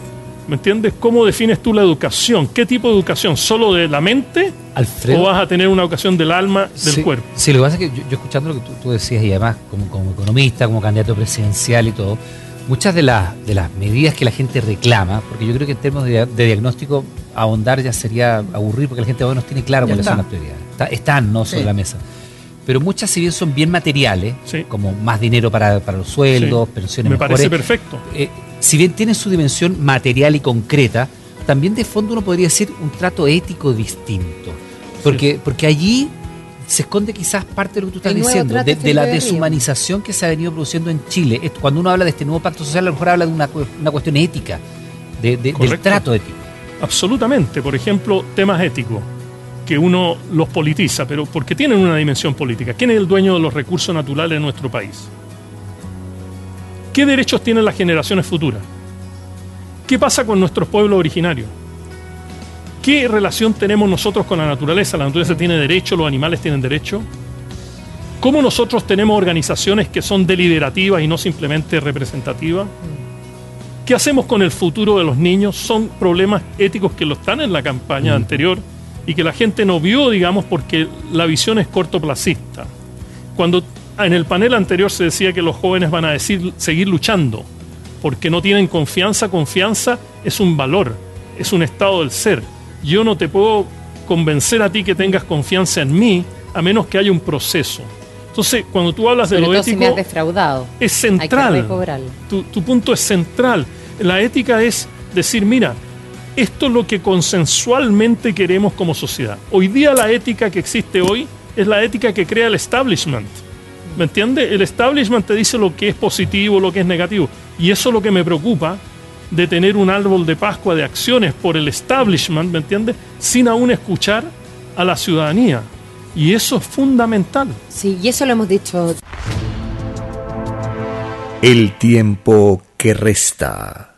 ¿Me entiendes? ¿Cómo defines tú la educación? ¿Qué tipo de educación? ¿Solo de la mente? ¿O vas a tener una educación del alma, del cuerpo? Sí, lo que pasa es que yo, escuchando lo que tú, decías y además como, como, economista, como candidato presidencial y todo, muchas de, las de las medidas que la gente reclama, porque yo creo que en términos de, diagnóstico ahondar ya sería aburrir porque la gente no tiene claro cuáles son las prioridades. están no sobre la mesa pero muchas si bien son bien materiales, como más dinero para, los sueldos, pensiones Me parece perfecto. Eh, si bien tienen su dimensión material y concreta, también de fondo uno podría decir un trato ético distinto. Porque, porque allí se esconde quizás parte de lo que tú estás diciendo, de, la deshumanización que se ha venido produciendo en Chile. Cuando uno habla de este nuevo pacto social, a lo mejor habla de una, una cuestión ética, de, del trato ético. Absolutamente. Por ejemplo, temas éticos que uno los politiza, pero porque tienen una dimensión política. ¿Quién es el dueño de los recursos naturales en nuestro país? ¿Qué derechos tienen las generaciones futuras? ¿Qué pasa con nuestros pueblos originarios? ¿Qué relación tenemos nosotros con la naturaleza? ¿La naturaleza tiene derecho? ¿Los animales tienen derecho? ¿Cómo nosotros tenemos organizaciones que son deliberativas y no simplemente representativas? ¿Qué hacemos con el futuro de los niños? Son problemas éticos que lo están en la campaña mm. anterior y que la gente no vio, digamos, porque la visión es cortoplacista. Cuando en el panel anterior se decía que los jóvenes van a decir, seguir luchando, porque no tienen confianza, confianza es un valor, es un estado del ser. Yo no te puedo convencer a ti que tengas confianza en mí a menos que haya un proceso. Entonces, cuando tú hablas de lo ético, defraudado. es central. Tu, tu punto es central. La ética es decir, mira, esto es lo que consensualmente queremos como sociedad. Hoy día la ética que existe hoy es la ética que crea el establishment. ¿Me entiendes? El establishment te dice lo que es positivo, lo que es negativo. Y eso es lo que me preocupa de tener un árbol de Pascua de acciones por el establishment, ¿me entiendes? Sin aún escuchar a la ciudadanía. Y eso es fundamental. Sí, y eso lo hemos dicho. El tiempo que resta.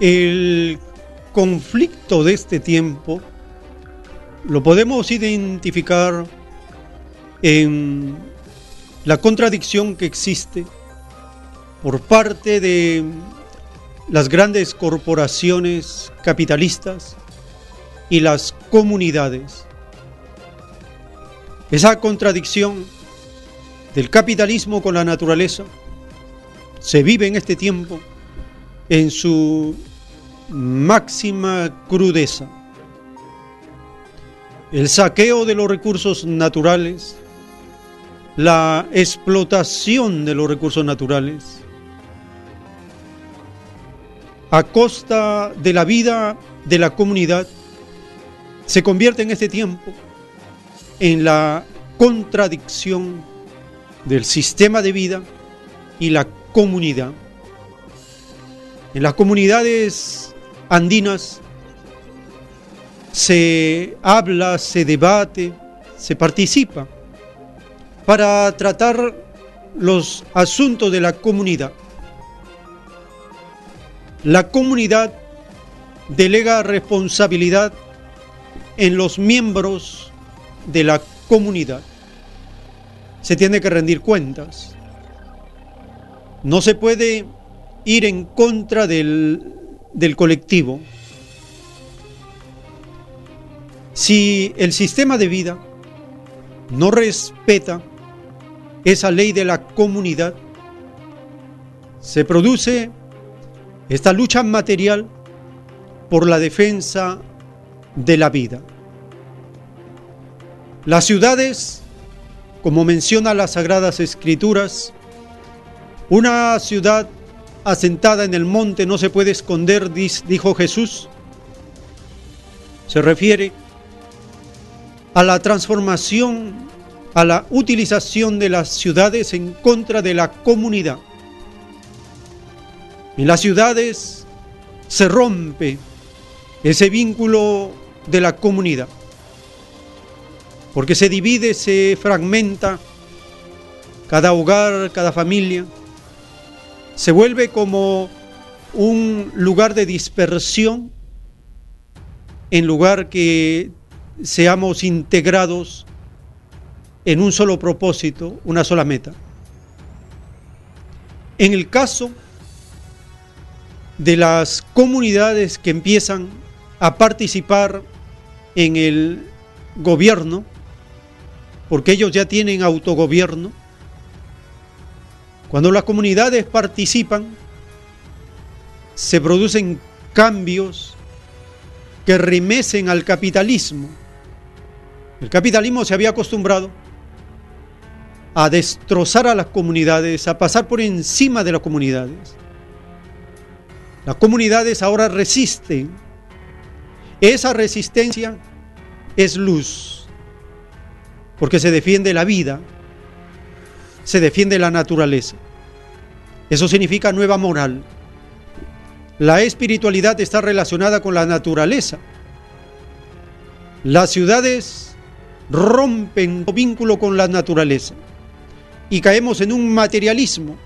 El conflicto de este tiempo lo podemos identificar en la contradicción que existe por parte de las grandes corporaciones capitalistas y las comunidades. Esa contradicción del capitalismo con la naturaleza se vive en este tiempo en su máxima crudeza. El saqueo de los recursos naturales, la explotación de los recursos naturales, a costa de la vida de la comunidad, se convierte en este tiempo en la contradicción del sistema de vida y la comunidad. En las comunidades andinas se habla, se debate, se participa para tratar los asuntos de la comunidad. La comunidad delega responsabilidad en los miembros de la comunidad. Se tiene que rendir cuentas. No se puede ir en contra del, del colectivo. Si el sistema de vida no respeta esa ley de la comunidad, se produce esta lucha material por la defensa de la vida. Las ciudades, como menciona las Sagradas Escrituras, una ciudad asentada en el monte no se puede esconder, dijo Jesús. Se refiere a la transformación, a la utilización de las ciudades en contra de la comunidad. En las ciudades se rompe ese vínculo de la comunidad, porque se divide, se fragmenta cada hogar, cada familia, se vuelve como un lugar de dispersión en lugar que seamos integrados en un solo propósito, una sola meta. En el caso de las comunidades que empiezan a participar en el gobierno, porque ellos ya tienen autogobierno, cuando las comunidades participan, se producen cambios que remecen al capitalismo el capitalismo se había acostumbrado a destrozar a las comunidades, a pasar por encima de las comunidades. Las comunidades ahora resisten. Esa resistencia es luz, porque se defiende la vida, se defiende la naturaleza. Eso significa nueva moral. La espiritualidad está relacionada con la naturaleza. Las ciudades rompen vínculo con la naturaleza y caemos en un materialismo,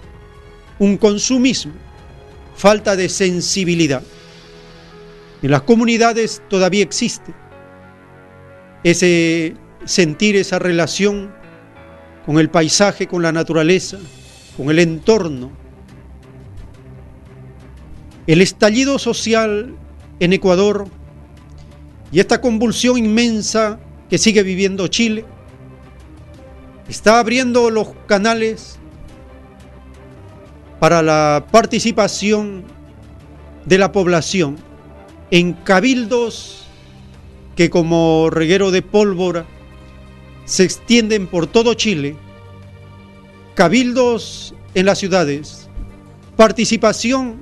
un consumismo, falta de sensibilidad. En las comunidades todavía existe ese sentir, esa relación con el paisaje, con la naturaleza, con el entorno. El estallido social en Ecuador y esta convulsión inmensa que sigue viviendo Chile, está abriendo los canales para la participación de la población en cabildos que como reguero de pólvora se extienden por todo Chile, cabildos en las ciudades, participación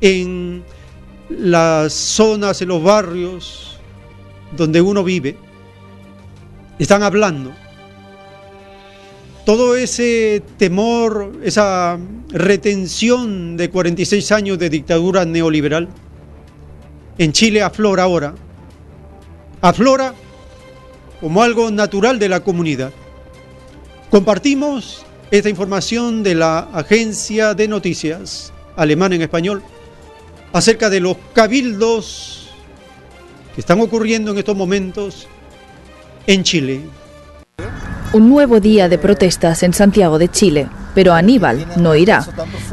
en las zonas, en los barrios, donde uno vive, están hablando. Todo ese temor, esa retención de 46 años de dictadura neoliberal, en Chile aflora ahora. Aflora como algo natural de la comunidad. Compartimos esta información de la agencia de noticias alemana en español acerca de los cabildos que están ocurriendo en estos momentos en Chile. Un nuevo día de protestas en Santiago de Chile, pero Aníbal no irá.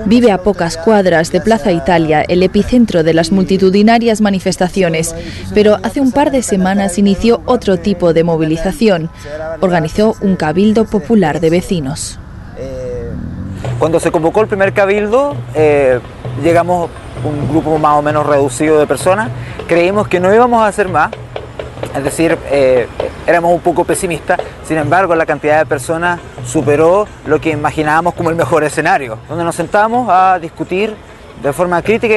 Vive a pocas cuadras de Plaza Italia, el epicentro de las multitudinarias manifestaciones, pero hace un par de semanas inició otro tipo de movilización. Organizó un cabildo popular de vecinos. Cuando se convocó el primer cabildo, eh, llegamos un grupo más o menos reducido de personas, creímos que no íbamos a hacer más, es decir, eh, éramos un poco pesimistas, sin embargo la cantidad de personas superó lo que imaginábamos como el mejor escenario, donde nos sentamos a discutir de forma crítica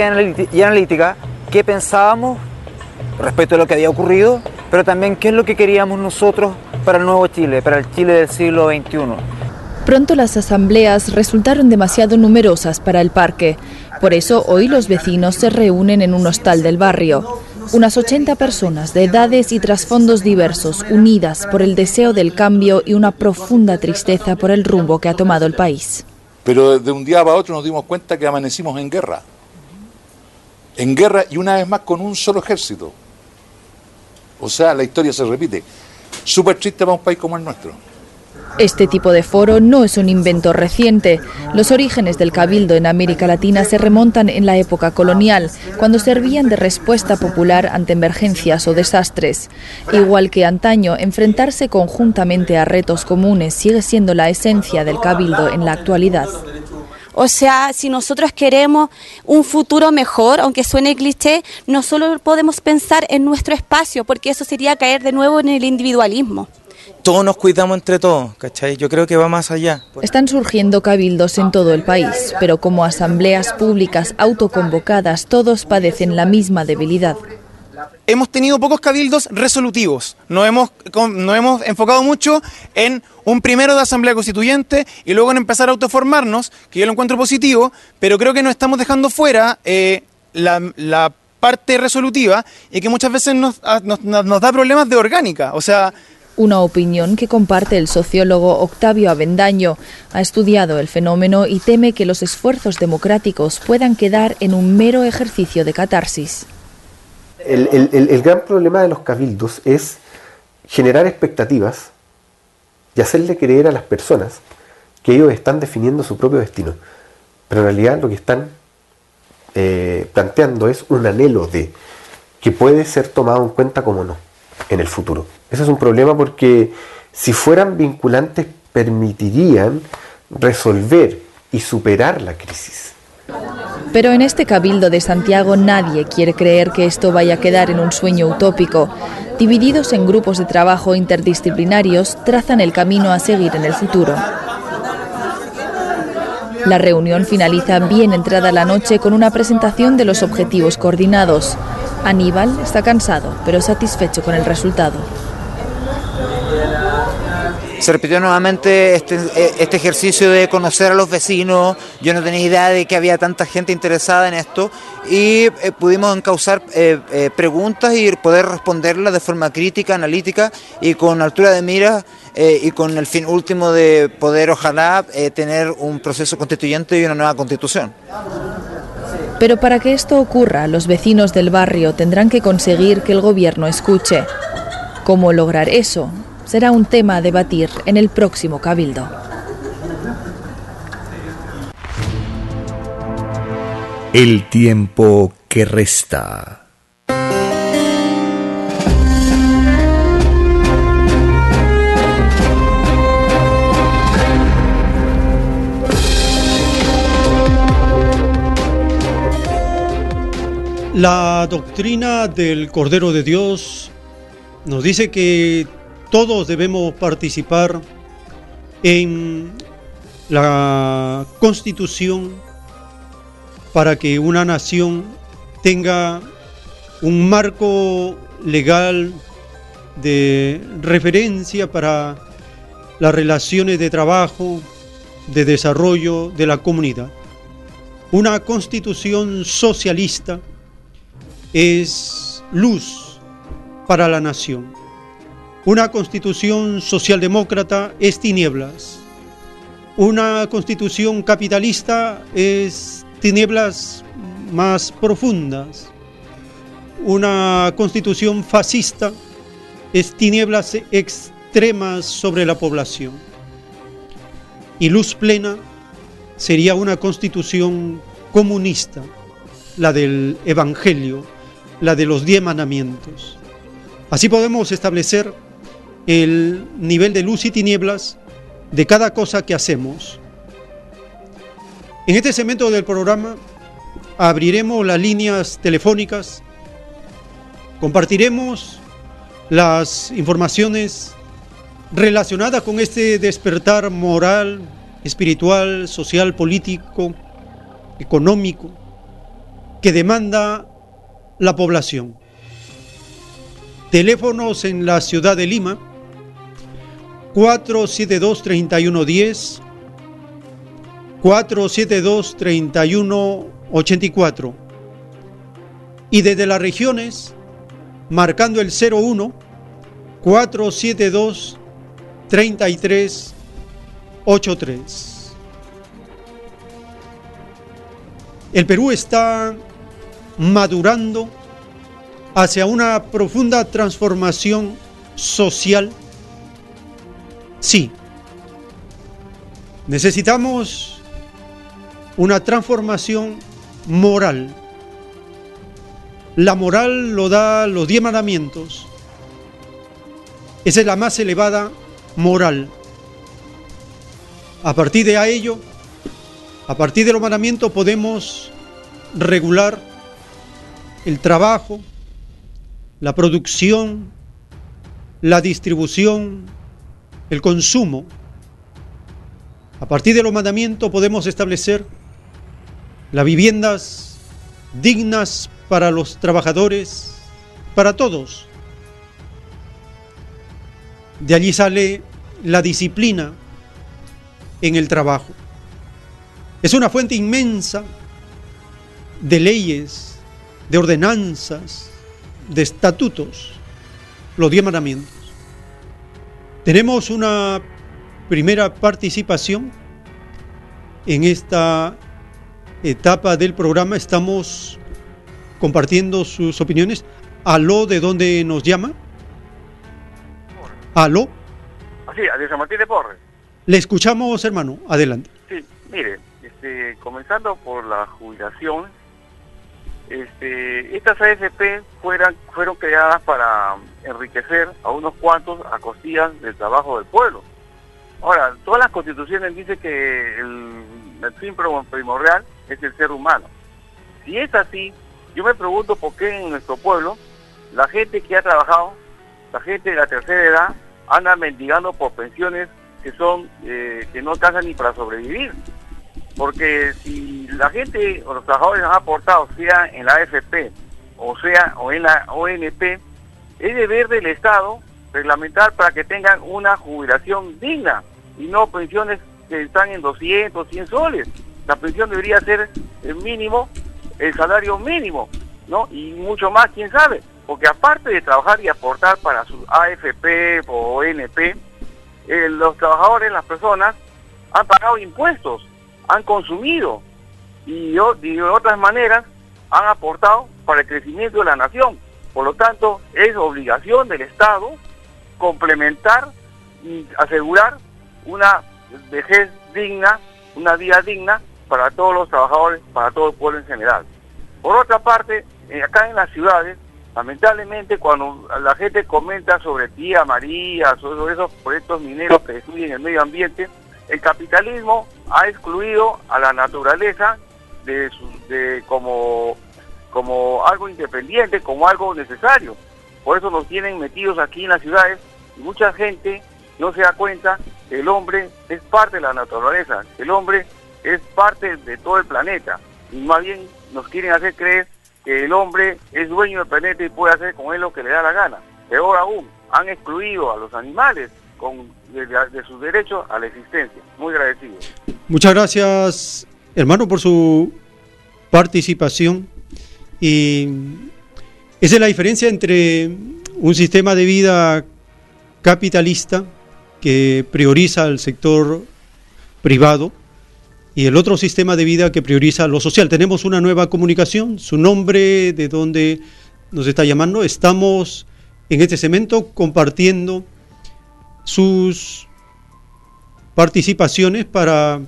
y analítica qué pensábamos respecto a lo que había ocurrido, pero también qué es lo que queríamos nosotros para el nuevo Chile, para el Chile del siglo XXI. Pronto las asambleas resultaron demasiado numerosas para el parque. Por eso hoy los vecinos se reúnen en un hostal del barrio. Unas 80 personas de edades y trasfondos diversos, unidas por el deseo del cambio y una profunda tristeza por el rumbo que ha tomado el país. Pero de un día para otro nos dimos cuenta que amanecimos en guerra. En guerra y una vez más con un solo ejército. O sea, la historia se repite. Súper triste para un país como el nuestro. Este tipo de foro no es un invento reciente. Los orígenes del cabildo en América Latina se remontan en la época colonial, cuando servían de respuesta popular ante emergencias o desastres. Igual que antaño, enfrentarse conjuntamente a retos comunes sigue siendo la esencia del cabildo en la actualidad. O sea, si nosotros queremos un futuro mejor, aunque suene cliché, no solo podemos pensar en nuestro espacio, porque eso sería caer de nuevo en el individualismo todos nos cuidamos entre todos, ¿cachai? Yo creo que va más allá. Están surgiendo cabildos en todo el país, pero como asambleas públicas autoconvocadas, todos padecen la misma debilidad. Hemos tenido pocos cabildos resolutivos, nos hemos, nos hemos enfocado mucho en un primero de asamblea constituyente y luego en empezar a autoformarnos, que yo lo encuentro positivo, pero creo que nos estamos dejando fuera eh, la, parte resolutiva y que muchas veces nos, nos, nos da problemas de orgánica, o sea una opinión que comparte el sociólogo Octavio Avendaño. Ha estudiado el fenómeno y teme que los esfuerzos democráticos puedan quedar en un mero ejercicio de catarsis. El, gran problema de los cabildos es generar expectativas y hacerle creer a las personas que ellos están definiendo su propio destino. Pero en realidad lo que están eh, planteando es un anhelo de que puede ser tomado en cuenta como no en el futuro. Ese es un problema porque si fueran vinculantes permitirían resolver y superar la crisis. Pero en este cabildo de Santiago nadie quiere creer que esto vaya a quedar en un sueño utópico. Divididos en grupos de trabajo interdisciplinarios, trazan el camino a seguir en el futuro. La reunión finaliza bien entrada la noche con una presentación de los objetivos coordinados. Aníbal está cansado, pero satisfecho con el resultado se repitió nuevamente este, eh, este, ejercicio de conocer a los vecinos. Yo no tenía idea de que había tanta gente interesada en esto y eh, pudimos encauzar eh, preguntas y poder responderlas de forma crítica, analítica y con altura de mira y con el fin último de poder, ojalá, tener un proceso constituyente y una nueva constitución. Pero para que esto ocurra, los vecinos del barrio tendrán que conseguir que el gobierno escuche. ¿Cómo lograr eso? Será un tema a debatir en el próximo Cabildo. El tiempo que resta. La doctrina del Cordero de Dios nos dice que todos debemos participar en la constitución para que una nación tenga un marco legal de referencia para las relaciones de trabajo, de desarrollo de la comunidad. Una constitución socialista es luz para la nación. Una constitución socialdemócrata es tinieblas. Una constitución capitalista es tinieblas más profundas. Una constitución fascista es tinieblas extremas sobre la población. Y luz plena sería una constitución comunista, la del Evangelio, la de los diez mandamientos. Así podemos establecer el nivel de luz y tinieblas de cada cosa que hacemos. En este segmento del programa abriremos las líneas telefónicas, compartiremos las informaciones relacionadas con este despertar moral, espiritual, social, político, económico que demanda la población. Teléfonos en la ciudad de Lima 472-3110, 472-3184. Y desde las regiones, marcando el 01, 472 3383. El Perú está madurando hacia una profunda transformación social Sí, Necesitamos una transformación moral. La moral lo da los diez mandamientos. Esa es la más elevada moral. A partir de ello, a partir de los mandamientos podemos regular el trabajo, la producción, la distribución, el consumo. A partir de los mandamientos podemos establecer las viviendas dignas para los trabajadores, para todos. De allí sale la disciplina en el trabajo. Es una fuente inmensa de leyes, de ordenanzas, de estatutos, los diez mandamientos. Tenemos una primera participación en esta etapa del programa. Estamos compartiendo sus opiniones. ¿Aló de dónde nos llama? ¿Aló? Sí, de San Martín de Porres. Le escuchamos, hermano. Adelante. Sí, mire, este, comenzando por la jubilación, este, estas AFP fueron creadas para enriquecer a unos cuantos a costillas del trabajo del pueblo. Ahora, todas las constituciones dicen que el, el primordial es el ser humano. Si es así, yo me pregunto por qué en nuestro pueblo la gente que ha trabajado, la gente de la tercera edad, anda mendigando por pensiones que son eh, que no alcanzan ni para sobrevivir. Porque si la gente o los trabajadores han aportado, sea en la AFP o sea o en la ONP, es deber del Estado reglamentar para que tengan una jubilación digna y no pensiones que están en 200, 100 soles. La pensión debería ser el mínimo, el salario mínimo, ¿no? Y mucho más, quién sabe. Porque aparte de trabajar y aportar para su AFP o ONP, eh, los trabajadores, las personas, han pagado impuestos, han consumido y, de otras maneras han aportado para el crecimiento de la nación. Por lo tanto, es obligación del Estado complementar y asegurar una vejez digna, una vida digna para todos los trabajadores, para todo el pueblo en general. Por otra parte, eh, acá en las ciudades, lamentablemente cuando la gente comenta sobre Tía María, sobre esos proyectos mineros que destruyen el medio ambiente, el capitalismo ha excluido a la naturaleza de, de como, como algo independiente, como algo necesario. Por eso nos tienen metidos aquí en las ciudades y mucha gente no se da cuenta que el hombre es parte de la naturaleza, el hombre es parte de todo el planeta y más bien nos quieren hacer creer que el hombre es dueño del planeta y puede hacer con él lo que le da la gana. Peor aún, han excluido a los animales con, de, sus derechos a la existencia. Muy agradecido. Muchas gracias, hermano, por su participación. Y esa es la diferencia entre un sistema de vida capitalista que prioriza al sector privado y el otro sistema de vida que prioriza lo social. Tenemos una nueva comunicación, su nombre, de dónde nos está llamando. Estamos en este cemento compartiendo sus participaciones para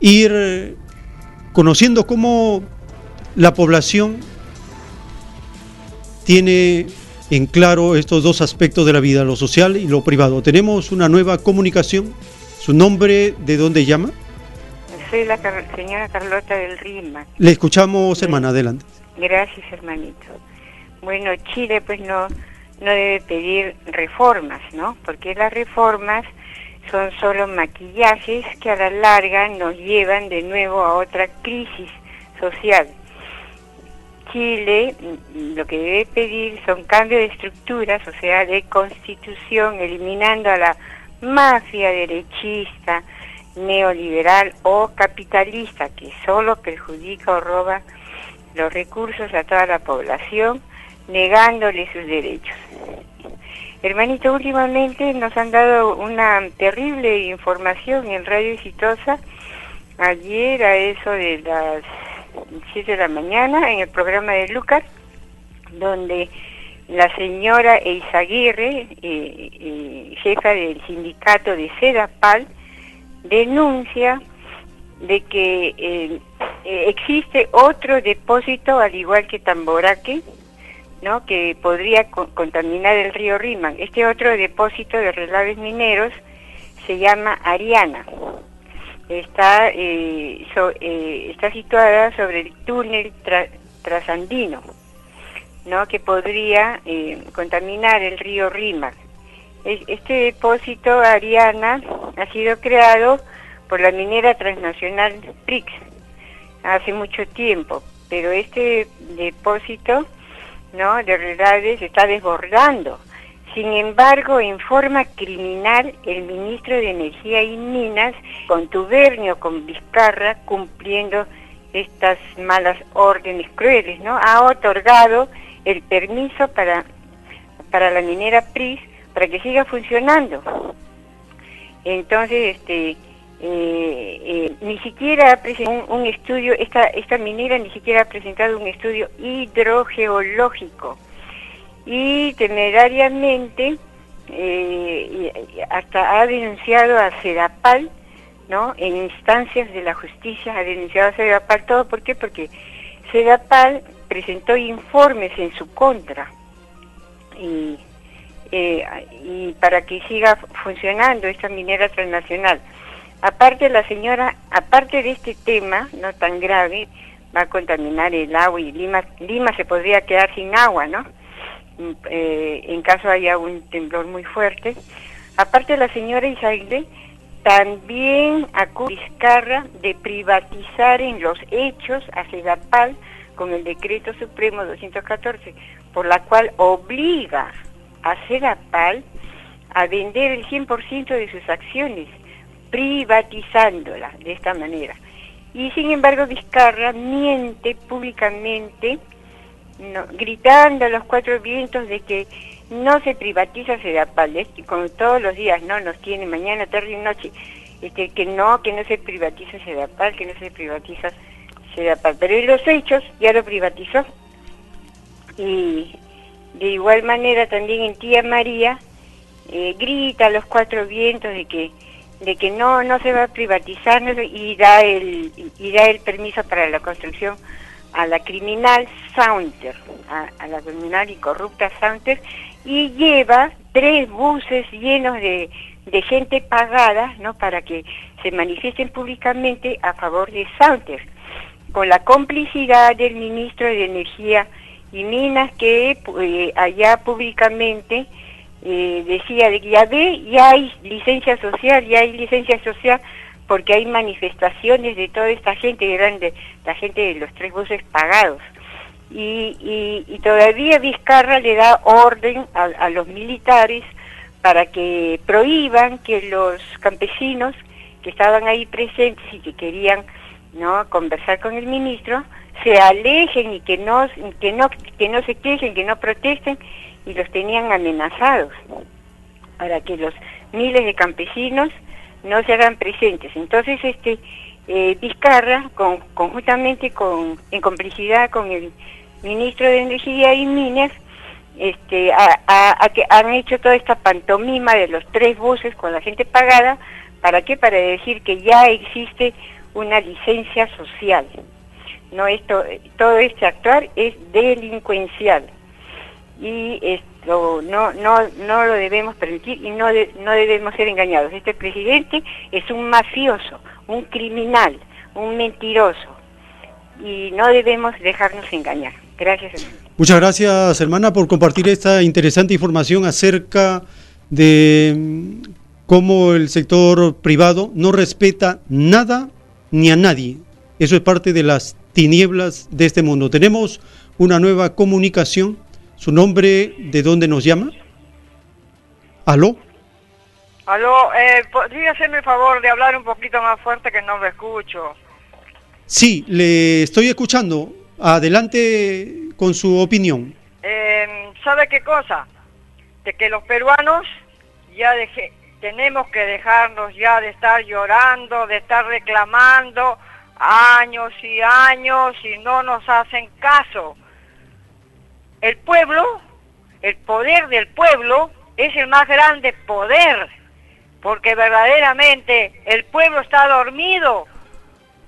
ir conociendo cómo la población tiene en claro estos dos aspectos de la vida, lo social y lo privado. Tenemos una nueva comunicación. ¿Su nombre de dónde llama? Soy la señora Carlota del Rima. Le escuchamos, hermana, adelante. Gracias, hermanito. Bueno, Chile pues no, no debe pedir reformas, ¿no? Porque las reformas son solo maquillajes que a la larga nos llevan de nuevo a otra crisis social. Chile lo que debe pedir son cambios de estructuras, o sea, de constitución, eliminando a la mafia derechista, neoliberal o capitalista que solo perjudica o roba los recursos a toda la población, negándole sus derechos. Hermanito, últimamente nos han dado una terrible información en Radio Exitosa, ayer a eso de las 7 de la mañana, en el programa de Lucas, donde la señora Eizaguirre, eh, eh, jefa del sindicato de Sedapal, denuncia de que eh, existe otro depósito, al igual que Tamboraque, ¿no? que podría contaminar el río Riman. Este otro depósito de relaves mineros se llama Ariana. Está, eh, está situada sobre el túnel trasandino, ¿no? que podría contaminar el río Riman. Este depósito Ariana ha sido creado por la minera transnacional PRIX hace mucho tiempo, pero este depósito ¿no? de realidades está desbordando. Sin embargo, en forma criminal, el ministro de Energía y Minas, contubernio con Vizcarra, cumpliendo estas malas órdenes crueles, ¿no? Ha otorgado el permiso para, para la minera PRIS para que siga funcionando. Entonces, este, eh, eh, ni siquiera ha presentado un, estudio, esta, esta minera ni siquiera ha presentado un estudio hidrogeológico y temerariamente eh, hasta ha denunciado a Sedapal, ¿no? En instancias de la justicia ha denunciado a Sedapal todo, ¿por qué? Porque Sedapal presentó informes en su contra y, y para que siga funcionando esta minera transnacional. Aparte la señora, aparte de este tema no tan grave, va a contaminar el agua y Lima, Lima se podría quedar sin agua, ¿no? Mm, eh, en caso haya un temblor muy fuerte. Aparte la señora Isaide también acusa Vizcarra de privatizar en los hechos a Sedapal con el decreto supremo 214, por la cual obliga a Sedapal a vender el 100% de sus acciones privatizándola de esta manera. Y sin embargo Vizcarra miente públicamente, gritando a los cuatro vientos de que no se privatiza Sedapal, y como todos los días no nos tiene mañana, tarde y noche, este, que no, que no se privatiza Sedapal, que no se privatiza Sedapal. Pero en los hechos ya lo privatizó. Y de igual manera también en Tía María eh, grita a los cuatro vientos de que de que no no se va a privatizar y da el y da el permiso para la construcción a la criminal Saunter, a, la criminal y corrupta Saunter y lleva tres buses llenos de, de gente pagada, ¿no? Para que se manifiesten públicamente a favor de Saunter, con la complicidad del ministro de Energía y Minas que eh, allá públicamente eh, decía de que ya ve, ya hay licencia social, ya hay licencia social porque hay manifestaciones de toda esta gente grande, la gente de los tres buses pagados. Y, y, todavía Vizcarra le da orden a, los militares para que prohíban que los campesinos que estaban ahí presentes y que querían no conversar con el ministro se alejen y que no que no que no se quejen que no protesten y los tenían amenazados para que los miles de campesinos no se hagan presentes. Entonces, este eh, Vizcarra, con, conjuntamente con, en complicidad con el ministro de Energía y Minas, este, han hecho toda esta pantomima de los tres buses con la gente pagada, ¿para qué? Para decir que ya existe una licencia social. No esto, todo este actuar es delincuencial y esto no no no lo debemos permitir y no no debemos ser engañados. Este presidente es un mafioso, un criminal, un mentiroso y no debemos dejarnos engañar. Gracias. Muchas gracias, hermana, por compartir esta interesante información acerca de mm, cómo el sector privado no respeta nada ni a nadie. Eso es parte de las tinieblas de este mundo. Tenemos una nueva comunicación. ¿Su nombre de dónde nos llama? ¿Aló? Aló, eh, ¿podría hacerme el favor de hablar un poquito más fuerte que no me escucho? Sí, le estoy escuchando. Adelante con su opinión. Eh, ¿Sabe qué cosa? De que los peruanos ya tenemos que dejarnos ya de estar llorando, de estar reclamando años y años y no nos hacen caso el pueblo, el poder del pueblo es el más grande poder. porque verdaderamente el pueblo está dormido.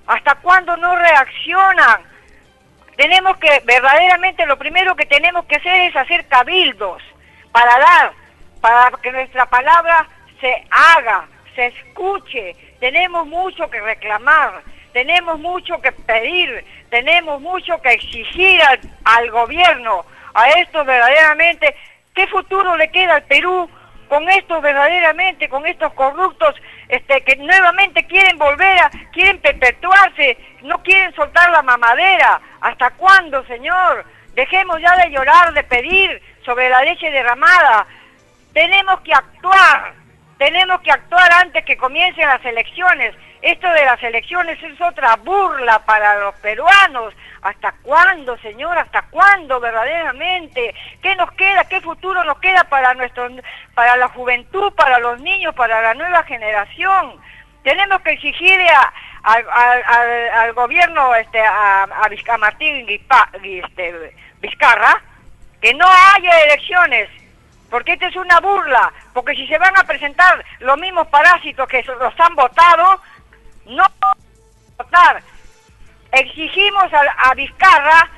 ¿Hasta cuándo no reaccionan? Tenemos que, verdaderamente, lo primero que tenemos que hacer es hacer cabildos para dar, para que nuestra palabra se haga, se escuche. Tenemos mucho que reclamar, tenemos mucho que pedir, tenemos mucho que exigir al, al gobierno. A esto verdaderamente, ¿qué futuro le queda al Perú con estos verdaderamente, con estos corruptos este, que nuevamente quieren volver a, quieren perpetuarse, no quieren soltar la mamadera. ¿Hasta cuándo, señor? Dejemos ya de llorar, de pedir sobre la leche derramada. Tenemos que actuar, tenemos que actuar antes que comiencen las elecciones. Esto de las elecciones es otra burla para los peruanos. ¿Hasta cuándo, señor? ¿Hasta cuándo verdaderamente? ¿Qué nos queda? ¿Qué futuro nos queda para nuestro, para la juventud, para los niños, para la nueva generación? Tenemos que exigirle al gobierno, este, a, a Martín este, Vizcarra, que no haya elecciones, porque esta es una burla, porque si se van a presentar los mismos parásitos que los han votado, no votar. Exigimos a, Vizcarra,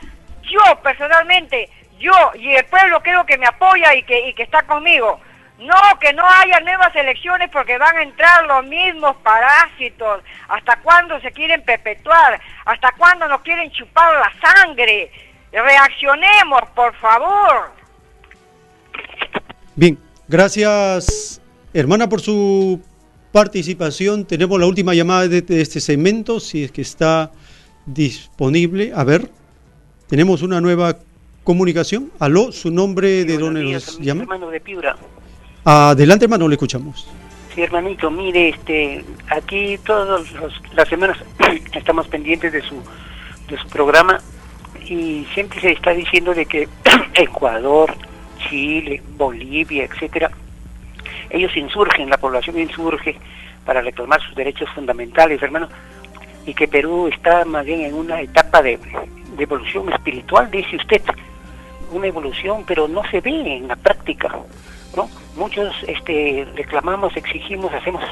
yo personalmente, yo y el pueblo creo que me apoya y que, y que está conmigo. No, que no haya nuevas elecciones porque van a entrar los mismos parásitos. ¿Hasta cuándo se quieren perpetuar? ¿Hasta cuándo nos quieren chupar la sangre? Reaccionemos, por favor. Bien, gracias hermana por su participación. Tenemos la última llamada de, este segmento, si es que está disponible. A ver, tenemos una nueva comunicación. Aló, su nombre, ¿de dónde nos llama? Hermano de Piura. Adelante, hermano, le escuchamos. Sí, hermanito, mire, este, aquí todas las semanas estamos pendientes de su, de su programa y siempre se está diciendo de que Ecuador, Chile, Bolivia, etcétera, ellos insurgen, la población insurge para reclamar sus derechos fundamentales, hermano, y que Perú está más bien en una etapa de, evolución espiritual, dice usted, una evolución, pero no se ve en la práctica, ¿no? Muchos este, reclamamos, exigimos, hacemos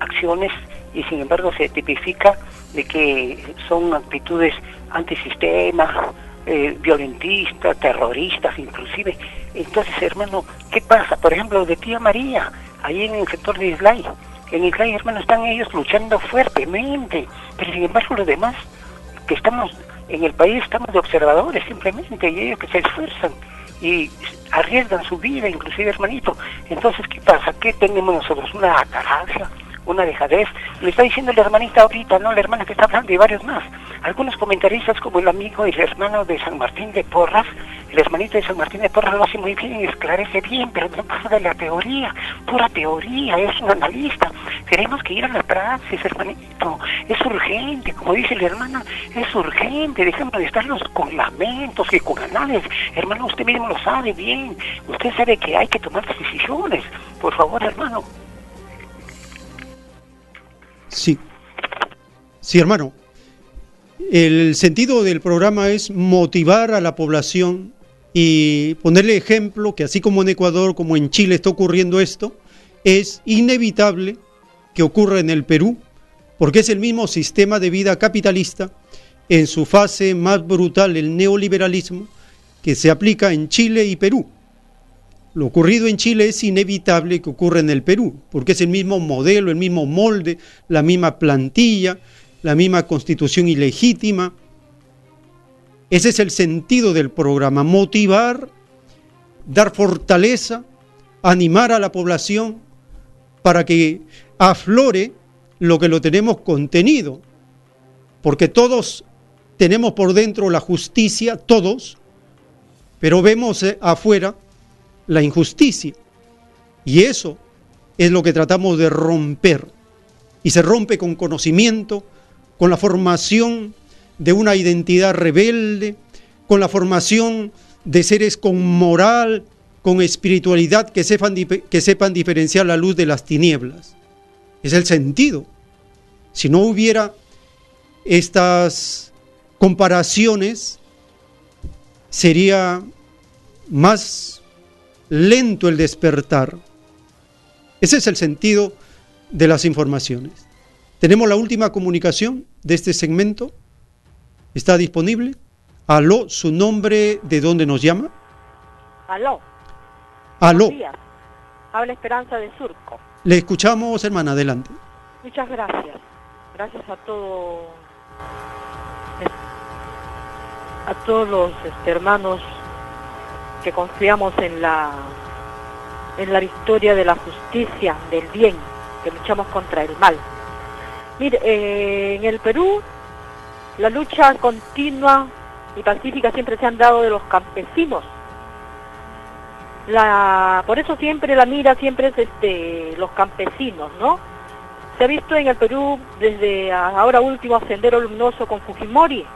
acciones y sin embargo se tipifica de que son actitudes antisistema, eh, violentistas, terroristas inclusive. Entonces, hermano, ¿qué pasa? Por ejemplo, de tía María, ahí en el sector de Islay. En Islay, hermano, están ellos luchando fuertemente, pero sin embargo los demás que estamos en el país estamos de observadores simplemente y ellos que se esfuerzan y arriesgan su vida, inclusive hermanito. Entonces, ¿qué pasa? ¿Qué tenemos nosotros? Una atarancia, una dejadez. Le está diciendo la hermanita ahorita, ¿no? La hermana que está hablando y varios más. Algunos comentaristas como el amigo y el hermano de San Martín de Porras, el hermanito de San Martín de Porras lo hace muy bien, esclarece bien, pero no pasa de la teoría, pura teoría, es un analista. Tenemos que ir a la praxis, hermanito. Es urgente, como dice la hermana, es urgente. Dejemos de estarnos con lamentos y con anales. Hermano, usted mismo lo sabe bien. Usted sabe que hay que tomar decisiones. Por favor, hermano. Sí. Sí, hermano. El sentido del programa es motivar a la población y ponerle ejemplo que así como en Ecuador, como en Chile está ocurriendo esto, es inevitable que ocurra en el Perú, porque es el mismo sistema de vida capitalista en su fase más brutal, el neoliberalismo, que se aplica en Chile y Perú. Lo ocurrido en Chile es inevitable que ocurra en el Perú, porque es el mismo modelo, el mismo molde, la misma plantilla, la misma constitución ilegítima. Ese es el sentido del programa, motivar, dar fortaleza, animar a la población para que aflore lo que lo tenemos contenido, porque todos tenemos por dentro la justicia, todos, pero vemos eh, afuera la injusticia. Y eso es lo que tratamos de romper. Y se rompe con conocimiento, con la formación de una identidad rebelde, con la formación de seres con moral, con espiritualidad que sepan, que sepan diferenciar la luz de las tinieblas. Es el sentido. Si no hubiera estas comparaciones, sería más lento el despertar. Ese es el sentido de las informaciones. Tenemos la última comunicación de este segmento. ¿Está disponible? Aló, su nombre, ¿de dónde nos llama? Aló. Aló. Habla Esperanza de Surco. Le escuchamos, hermana, adelante. Muchas gracias. Gracias a todo a todos los este, hermanos que confiamos en la en la victoria de la justicia, del bien, que luchamos contra el mal. Mire, eh, en el Perú la lucha continua y pacífica siempre se han dado de los campesinos. La, por eso siempre la mira siempre es este los campesinos, ¿no? Se ha visto en el Perú desde ahora último Sendero Luminoso con Fujimori.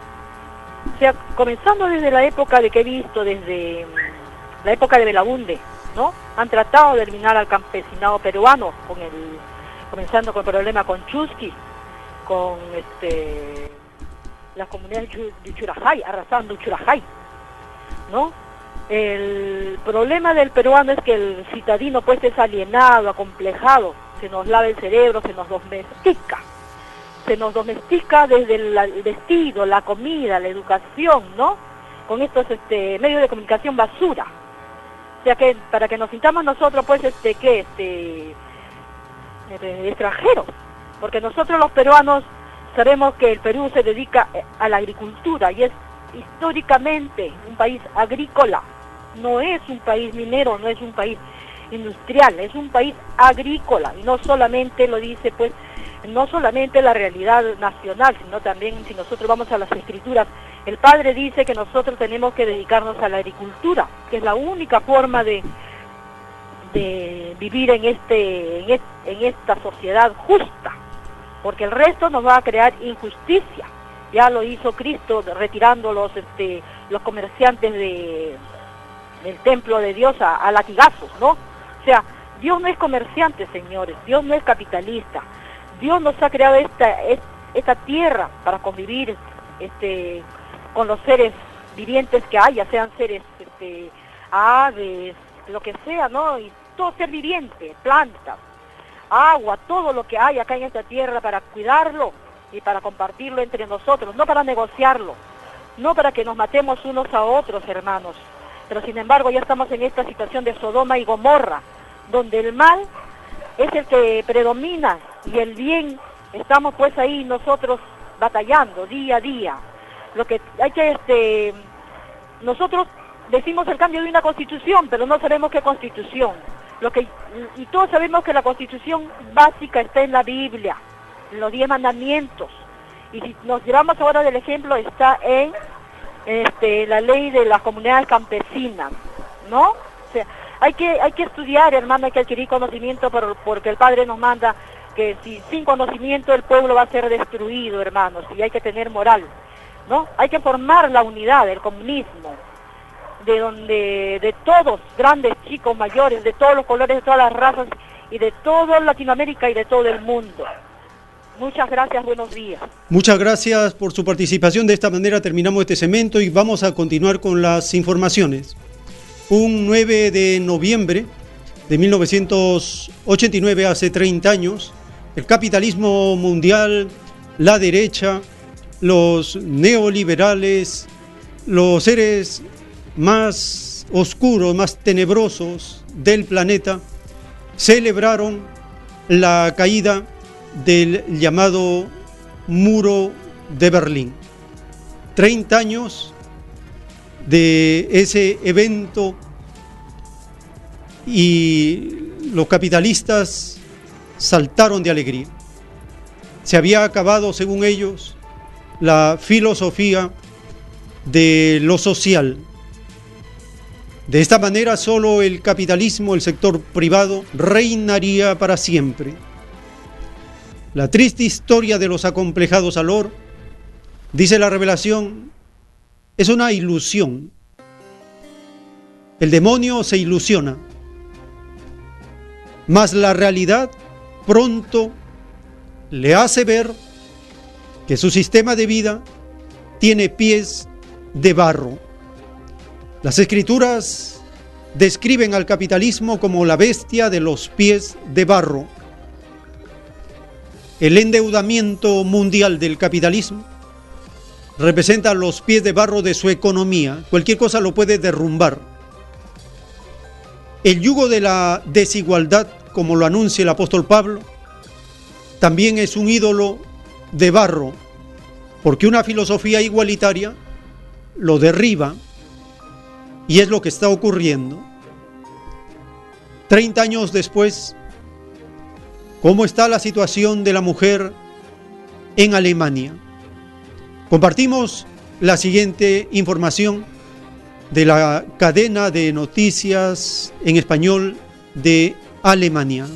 O sea, comenzando desde la época de que he visto, desde la época de Belabunde, ¿no? Han tratado de eliminar al campesinado peruano, comenzando con el problema con Chusky, con este, las comunidades de Churajay, arrasando Churajay, ¿no? El problema del peruano es que el citadino pues es alienado, acomplejado, se nos lava el cerebro, se nos domestica. Se nos domestica desde el, vestido, la comida, la educación, ¿no? Con estos este, medios de comunicación basura. Sea que para que nos sintamos nosotros, pues, este, ¿qué? Este, extranjeros. Porque nosotros los peruanos sabemos que el Perú se dedica a la agricultura y es históricamente un país agrícola. No es un país minero, no es un país industrial, es un país agrícola no solamente lo dice pues no solamente la realidad nacional, sino también si nosotros vamos a las escrituras, el Padre dice que nosotros tenemos que dedicarnos a la agricultura, que es la única forma de, de vivir en, este, en, en esta sociedad justa, porque el resto nos va a crear injusticia. Ya lo hizo Cristo retirando los, este, los comerciantes de, del templo de Dios a, a latigazos, ¿no? O sea, Dios no es comerciante, señores, Dios no es capitalista. Dios nos ha creado esta, esta tierra para convivir este, con los seres vivientes que haya, sean seres este, aves, lo que sea, ¿no? Y todo ser viviente, plantas, agua, todo lo que hay acá en esta tierra para cuidarlo y para compartirlo entre nosotros, no para negociarlo, no para que nos matemos unos a otros, hermanos. Pero sin embargo ya estamos en esta situación de Sodoma y Gomorra, donde el mal es el que predomina y el bien estamos pues ahí nosotros batallando día a día. Lo que hay que, este, nosotros decimos el cambio de una constitución, pero no sabemos qué constitución. Lo que, y todos sabemos que la constitución básica está en la Biblia, en los diez mandamientos. Y si nos llevamos ahora del ejemplo, está en este, la ley de las comunidades campesinas, ¿no? Hay que, hay que estudiar, hermano, hay que adquirir conocimiento por, porque el Padre nos manda que si, sin conocimiento el pueblo va a ser destruido, hermanos, y hay que tener moral, ¿no? Hay que formar la unidad, el comunismo, de donde, de todos, grandes, chicos, mayores, de todos los colores, de todas las razas, y de toda Latinoamérica y de todo el mundo. Muchas gracias, buenos días. Muchas gracias por su participación. De esta manera terminamos este segmento y vamos a continuar con las informaciones. Un 9 de noviembre de 1989, hace 30 años, el capitalismo mundial, la derecha, los neoliberales, los seres más oscuros, más tenebrosos del planeta, celebraron la caída del llamado muro de Berlín. 30 años de ese evento y los capitalistas saltaron de alegría. Se había acabado, según ellos, la filosofía de lo social. De esta manera solo el capitalismo, el sector privado, reinaría para siempre. La triste historia de los acomplejados Alor, dice la revelación, es una ilusión. El demonio se ilusiona, mas la realidad pronto le hace ver que su sistema de vida tiene pies de barro. Las escrituras describen al capitalismo como la bestia de los pies de barro. El endeudamiento mundial del capitalismo representa los pies de barro de su economía. Cualquier cosa lo puede derrumbar. El yugo de la desigualdad, como lo anuncia el apóstol Pablo, también es un ídolo de barro, porque una filosofía igualitaria lo derriba y es lo que está ocurriendo. Treinta años después, ¿cómo está la situación de la mujer en Alemania? Compartimos la siguiente información de la cadena de noticias en español de Alemania.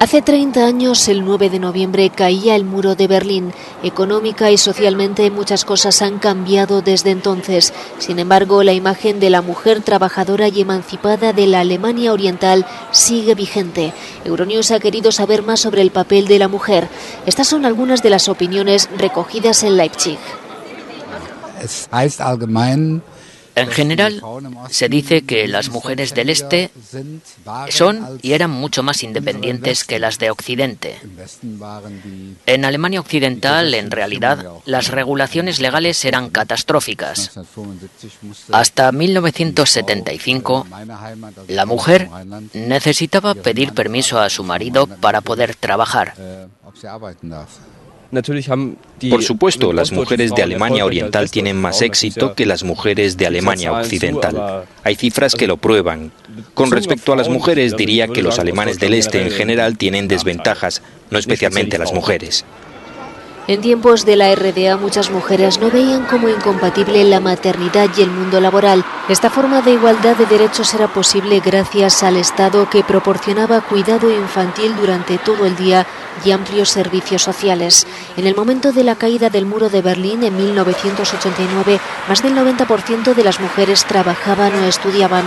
Hace 30 años, el 9 de noviembre, caía el muro de Berlín. Económica y socialmente muchas cosas han cambiado desde entonces. Sin embargo, la imagen de la mujer trabajadora y emancipada de la Alemania Oriental sigue vigente. Euronews ha querido saber más sobre el papel de la mujer. Estas son algunas de las opiniones recogidas en Leipzig. En general, se dice que las mujeres del Este son y eran mucho más independientes que las de Occidente. En Alemania Occidental, en realidad, las regulaciones legales eran catastróficas. Hasta 1975, la mujer necesitaba pedir permiso a su marido para poder trabajar. Por supuesto, las mujeres de Alemania Oriental tienen más éxito que las mujeres de Alemania Occidental. Hay cifras que lo prueban. Con respecto a las mujeres, diría que los alemanes del Este en general tienen desventajas, no especialmente las mujeres. En tiempos de la RDA muchas mujeres no veían como incompatible la maternidad y el mundo laboral. Esta forma de igualdad de derechos era posible gracias al Estado que proporcionaba cuidado infantil durante todo el día y amplios servicios sociales. En el momento de la caída del muro de Berlín en 1989, más del 90% de las mujeres trabajaban o estudiaban.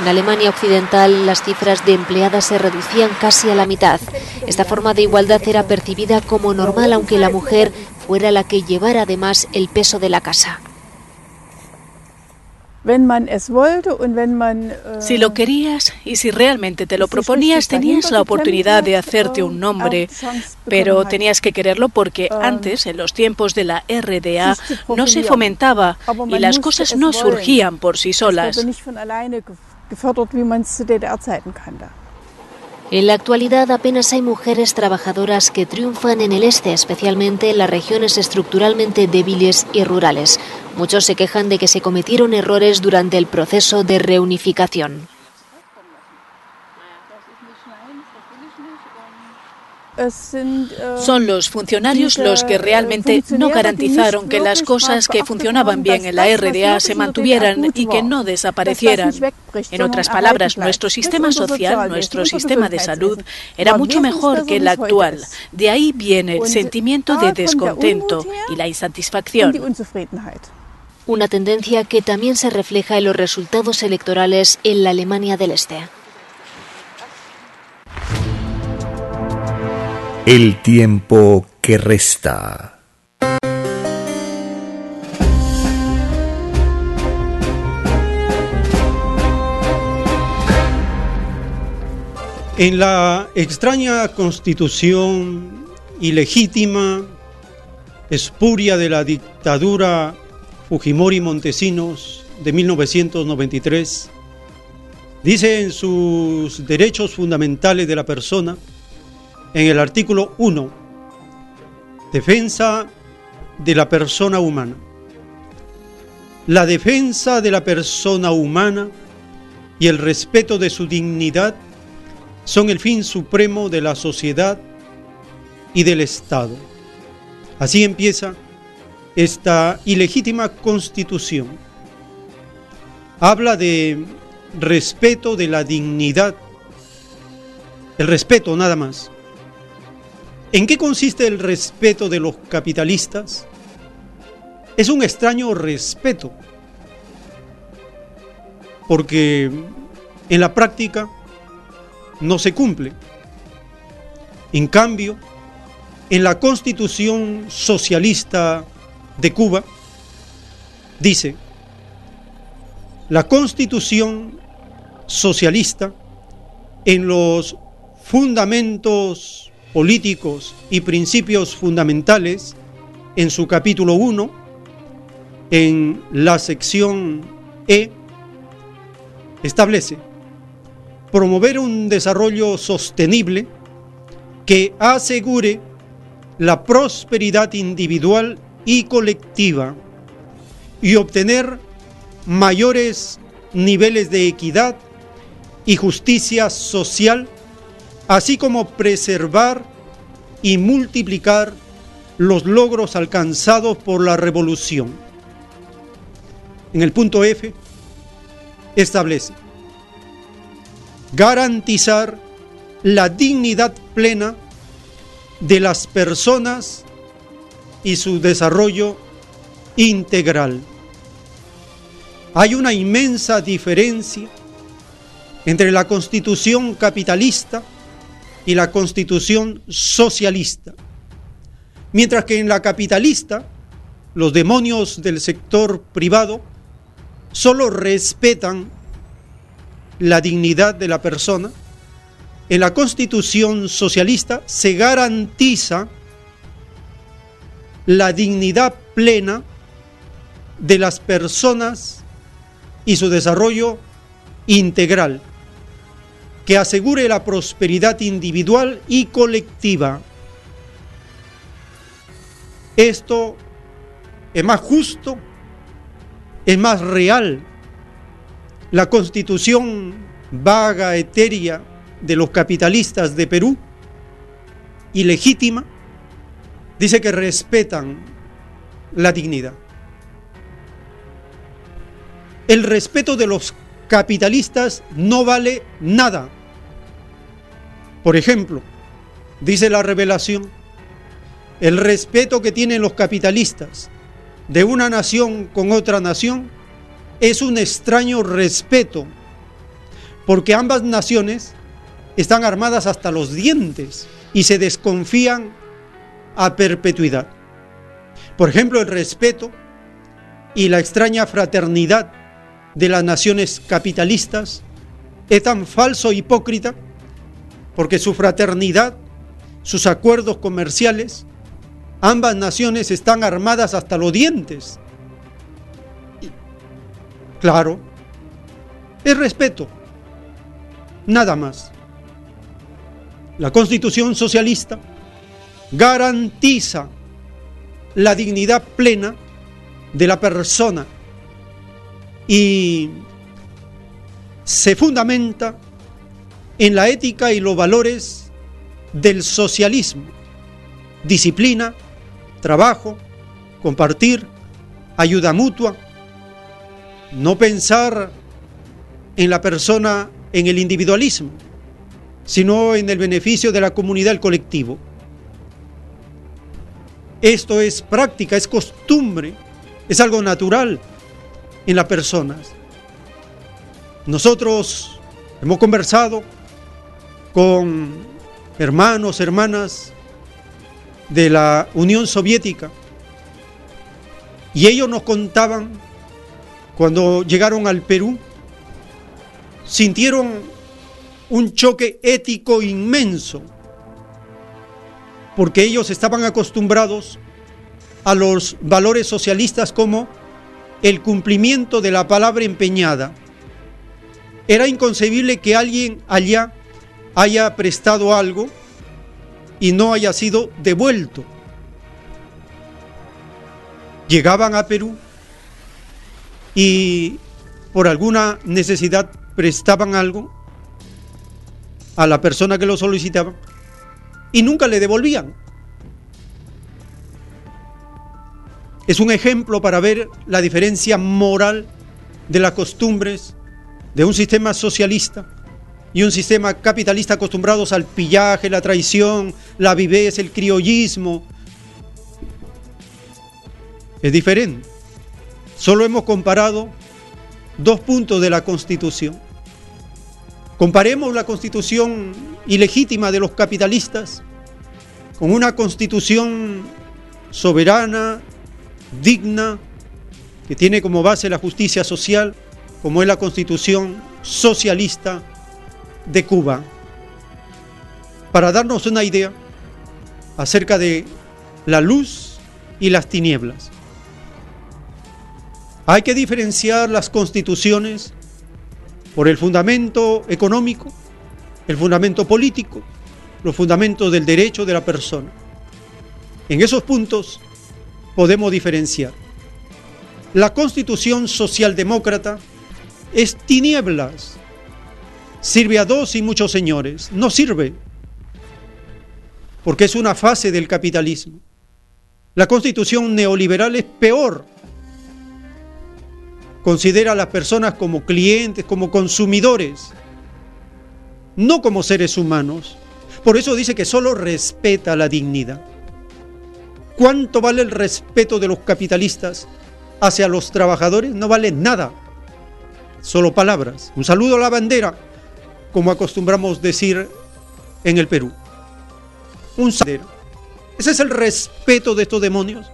En Alemania Occidental las cifras de empleadas se reducían casi a la mitad. Esta forma de igualdad era percibida como normal aunque la mujer fuera la que llevara además el peso de la casa. Si lo querías y si realmente te lo proponías, tenías la oportunidad de hacerte un nombre, pero tenías que quererlo porque antes, en los tiempos de la RDA, no se fomentaba y las cosas no surgían por sí solas. En la actualidad apenas hay mujeres trabajadoras que triunfan en el este, especialmente en las regiones estructuralmente débiles y rurales. Muchos se quejan de que se cometieron errores durante el proceso de reunificación. Son los funcionarios los que realmente no garantizaron que las cosas que funcionaban bien en la RDA se mantuvieran y que no desaparecieran. En otras palabras, nuestro sistema social, nuestro sistema de salud, era mucho mejor que el actual. De ahí viene el sentimiento de descontento y la insatisfacción. Una tendencia que también se refleja en los resultados electorales en la Alemania del Este. El tiempo que resta. En la extraña constitución ilegítima, espuria de la dictadura Fujimori Montesinos de 1993, dice en sus derechos fundamentales de la persona, en el artículo 1, defensa de la persona humana. La defensa de la persona humana y el respeto de su dignidad son el fin supremo de la sociedad y del Estado. Así empieza esta ilegítima constitución. Habla de respeto de la dignidad, el respeto nada más. ¿En qué consiste el respeto de los capitalistas? Es un extraño respeto, porque en la práctica no se cumple. En cambio, en la constitución socialista de Cuba, dice, la constitución socialista en los fundamentos políticos y principios fundamentales, en su capítulo 1, en la sección E, establece promover un desarrollo sostenible que asegure la prosperidad individual y colectiva y obtener mayores niveles de equidad y justicia social, así como preservar y multiplicar los logros alcanzados por la revolución. En el punto F establece garantizar la dignidad plena de las personas y su desarrollo integral. Hay una inmensa diferencia entre la constitución capitalista y la constitución socialista. Mientras que en la capitalista, los demonios del sector privado solo respetan la dignidad de la persona, en la constitución socialista se garantiza la dignidad plena de las personas y su desarrollo integral, que asegure la prosperidad individual y colectiva. Esto es más justo, es más real. La constitución vaga, etérea de los capitalistas de Perú, ilegítima, dice que respetan la dignidad. El respeto de los capitalistas no vale nada. Por ejemplo, dice la revelación, el respeto que tienen los capitalistas de una nación con otra nación es un extraño respeto, porque ambas naciones están armadas hasta los dientes y se desconfían a perpetuidad. Por ejemplo, el respeto y la extraña fraternidad de las naciones capitalistas es tan falso e hipócrita porque su fraternidad, sus acuerdos comerciales, ambas naciones están armadas hasta los dientes. Claro, es respeto, nada más. La constitución socialista garantiza la dignidad plena de la persona y se fundamenta en la ética y los valores del socialismo. Disciplina, trabajo, compartir, ayuda mutua, no pensar en la persona en el individualismo, sino en el beneficio de la comunidad, el colectivo. Esto es práctica, es costumbre, es algo natural en las personas. Nosotros hemos conversado con hermanos, hermanas de la Unión Soviética y ellos nos contaban cuando llegaron al Perú, sintieron un choque ético inmenso, porque ellos estaban acostumbrados a los valores socialistas como el cumplimiento de la palabra empeñada. Era inconcebible que alguien allá haya prestado algo y no haya sido devuelto. Llegaban a Perú y por alguna necesidad prestaban algo a la persona que lo solicitaba y nunca le devolvían. Es un ejemplo para ver la diferencia moral de las costumbres de un sistema socialista y un sistema capitalista acostumbrados al pillaje, la traición, la viveza, el criollismo. Es diferente. Solo hemos comparado dos puntos de la Constitución. Comparemos la Constitución ilegítima de los capitalistas con una Constitución soberana, digna, que tiene como base la justicia social, como es la constitución socialista de Cuba, para darnos una idea acerca de la luz y las tinieblas. Hay que diferenciar las constituciones por el fundamento económico, el fundamento político, los fundamentos del derecho de la persona. En esos puntos podemos diferenciar. La constitución socialdemócrata es tinieblas, sirve a dos y muchos señores, no sirve porque es una fase del capitalismo. La constitución neoliberal es peor. Considera a las personas como clientes, como consumidores, no como seres humanos. Por eso dice que solo respeta la dignidad. ¿Cuánto vale el respeto de los capitalistas hacia los trabajadores? No vale nada. Solo palabras. Un saludo a la bandera, como acostumbramos decir en el Perú un sadero. Ese es el respeto de estos demonios.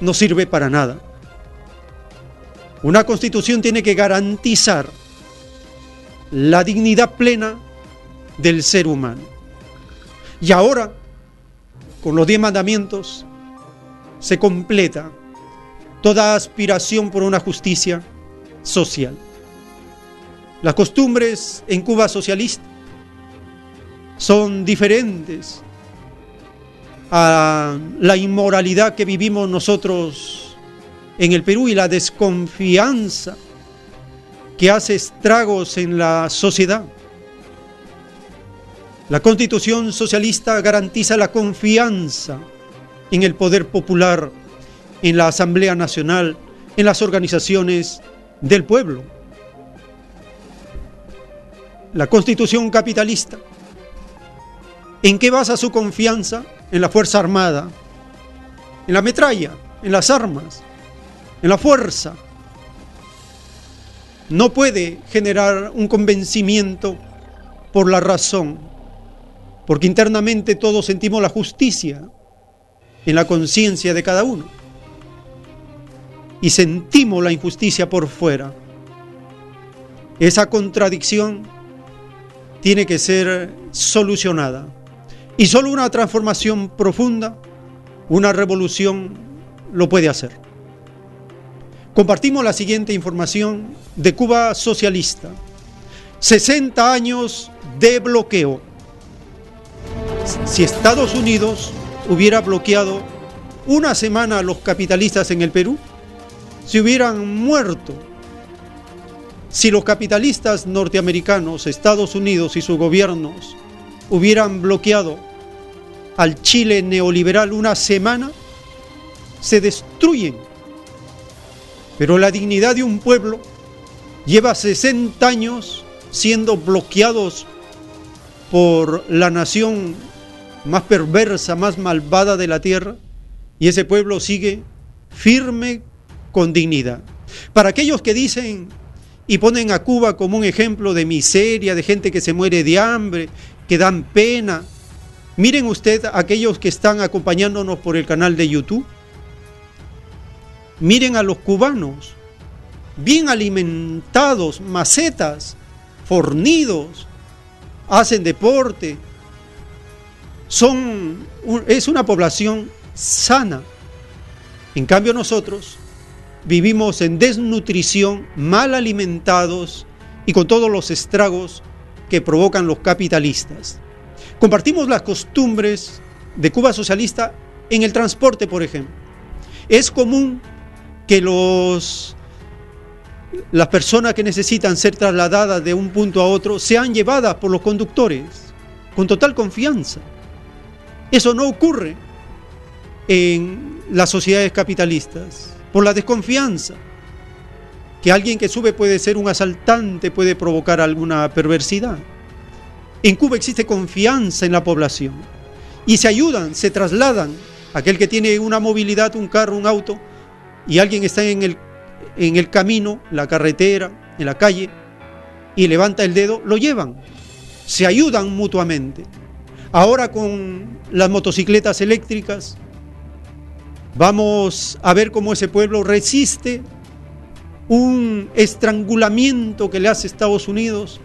No sirve para nada. Una constitución tiene que garantizar la dignidad plena del ser humano. Y ahora, con los diez mandamientos, se completa toda aspiración por una justicia social. Las costumbres en Cuba socialista son diferentes a la inmoralidad que vivimos nosotros en el Perú y la desconfianza que hace estragos en la sociedad. La constitución socialista garantiza la confianza en el poder popular, en la Asamblea Nacional, en las organizaciones del pueblo. La constitución capitalista ¿En qué basa su confianza? En la Fuerza Armada, en la metralla, en las armas, en la fuerza. No puede generar un convencimiento por la razón, porque internamente todos sentimos la justicia en la conciencia de cada uno y sentimos la injusticia por fuera. Esa contradicción tiene que ser solucionada. Y solo una transformación profunda, una revolución, lo puede hacer. Compartimos la siguiente información de Cuba socialista. 60 años de bloqueo. Si Estados Unidos hubiera bloqueado una semana a los capitalistas en el Perú, se hubieran muerto. Si los capitalistas norteamericanos, Estados Unidos y sus gobiernos hubieran bloqueado al Chile neoliberal una semana, se destruyen. Pero la dignidad de un pueblo lleva 60 años siendo bloqueados por la nación más perversa, más malvada de la tierra, y ese pueblo sigue firme con dignidad. Para aquellos que dicen y ponen a Cuba como un ejemplo de miseria, de gente que se muere de hambre, que dan pena, Miren usted aquellos que están acompañándonos por el canal de YouTube. Miren a los cubanos, bien alimentados, macetas, fornidos, hacen deporte. Son, es una población sana. En cambio nosotros vivimos en desnutrición, mal alimentados y con todos los estragos que provocan los capitalistas. Compartimos las costumbres de Cuba socialista en el transporte, por ejemplo. Es común que los, las personas que necesitan ser trasladadas de un punto a otro sean llevadas por los conductores con total confianza. Eso no ocurre en las sociedades capitalistas por la desconfianza. Que alguien que sube puede ser un asaltante, puede provocar alguna perversidad. En Cuba existe confianza en la población y se ayudan, se trasladan. Aquel que tiene una movilidad, un carro, un auto, y alguien está en el, en el camino, la carretera, en la calle, y levanta el dedo, lo llevan. Se ayudan mutuamente. Ahora con las motocicletas eléctricas, Vamos a ver cómo ese pueblo resiste un estrangulamiento que le hace Estados Unidos,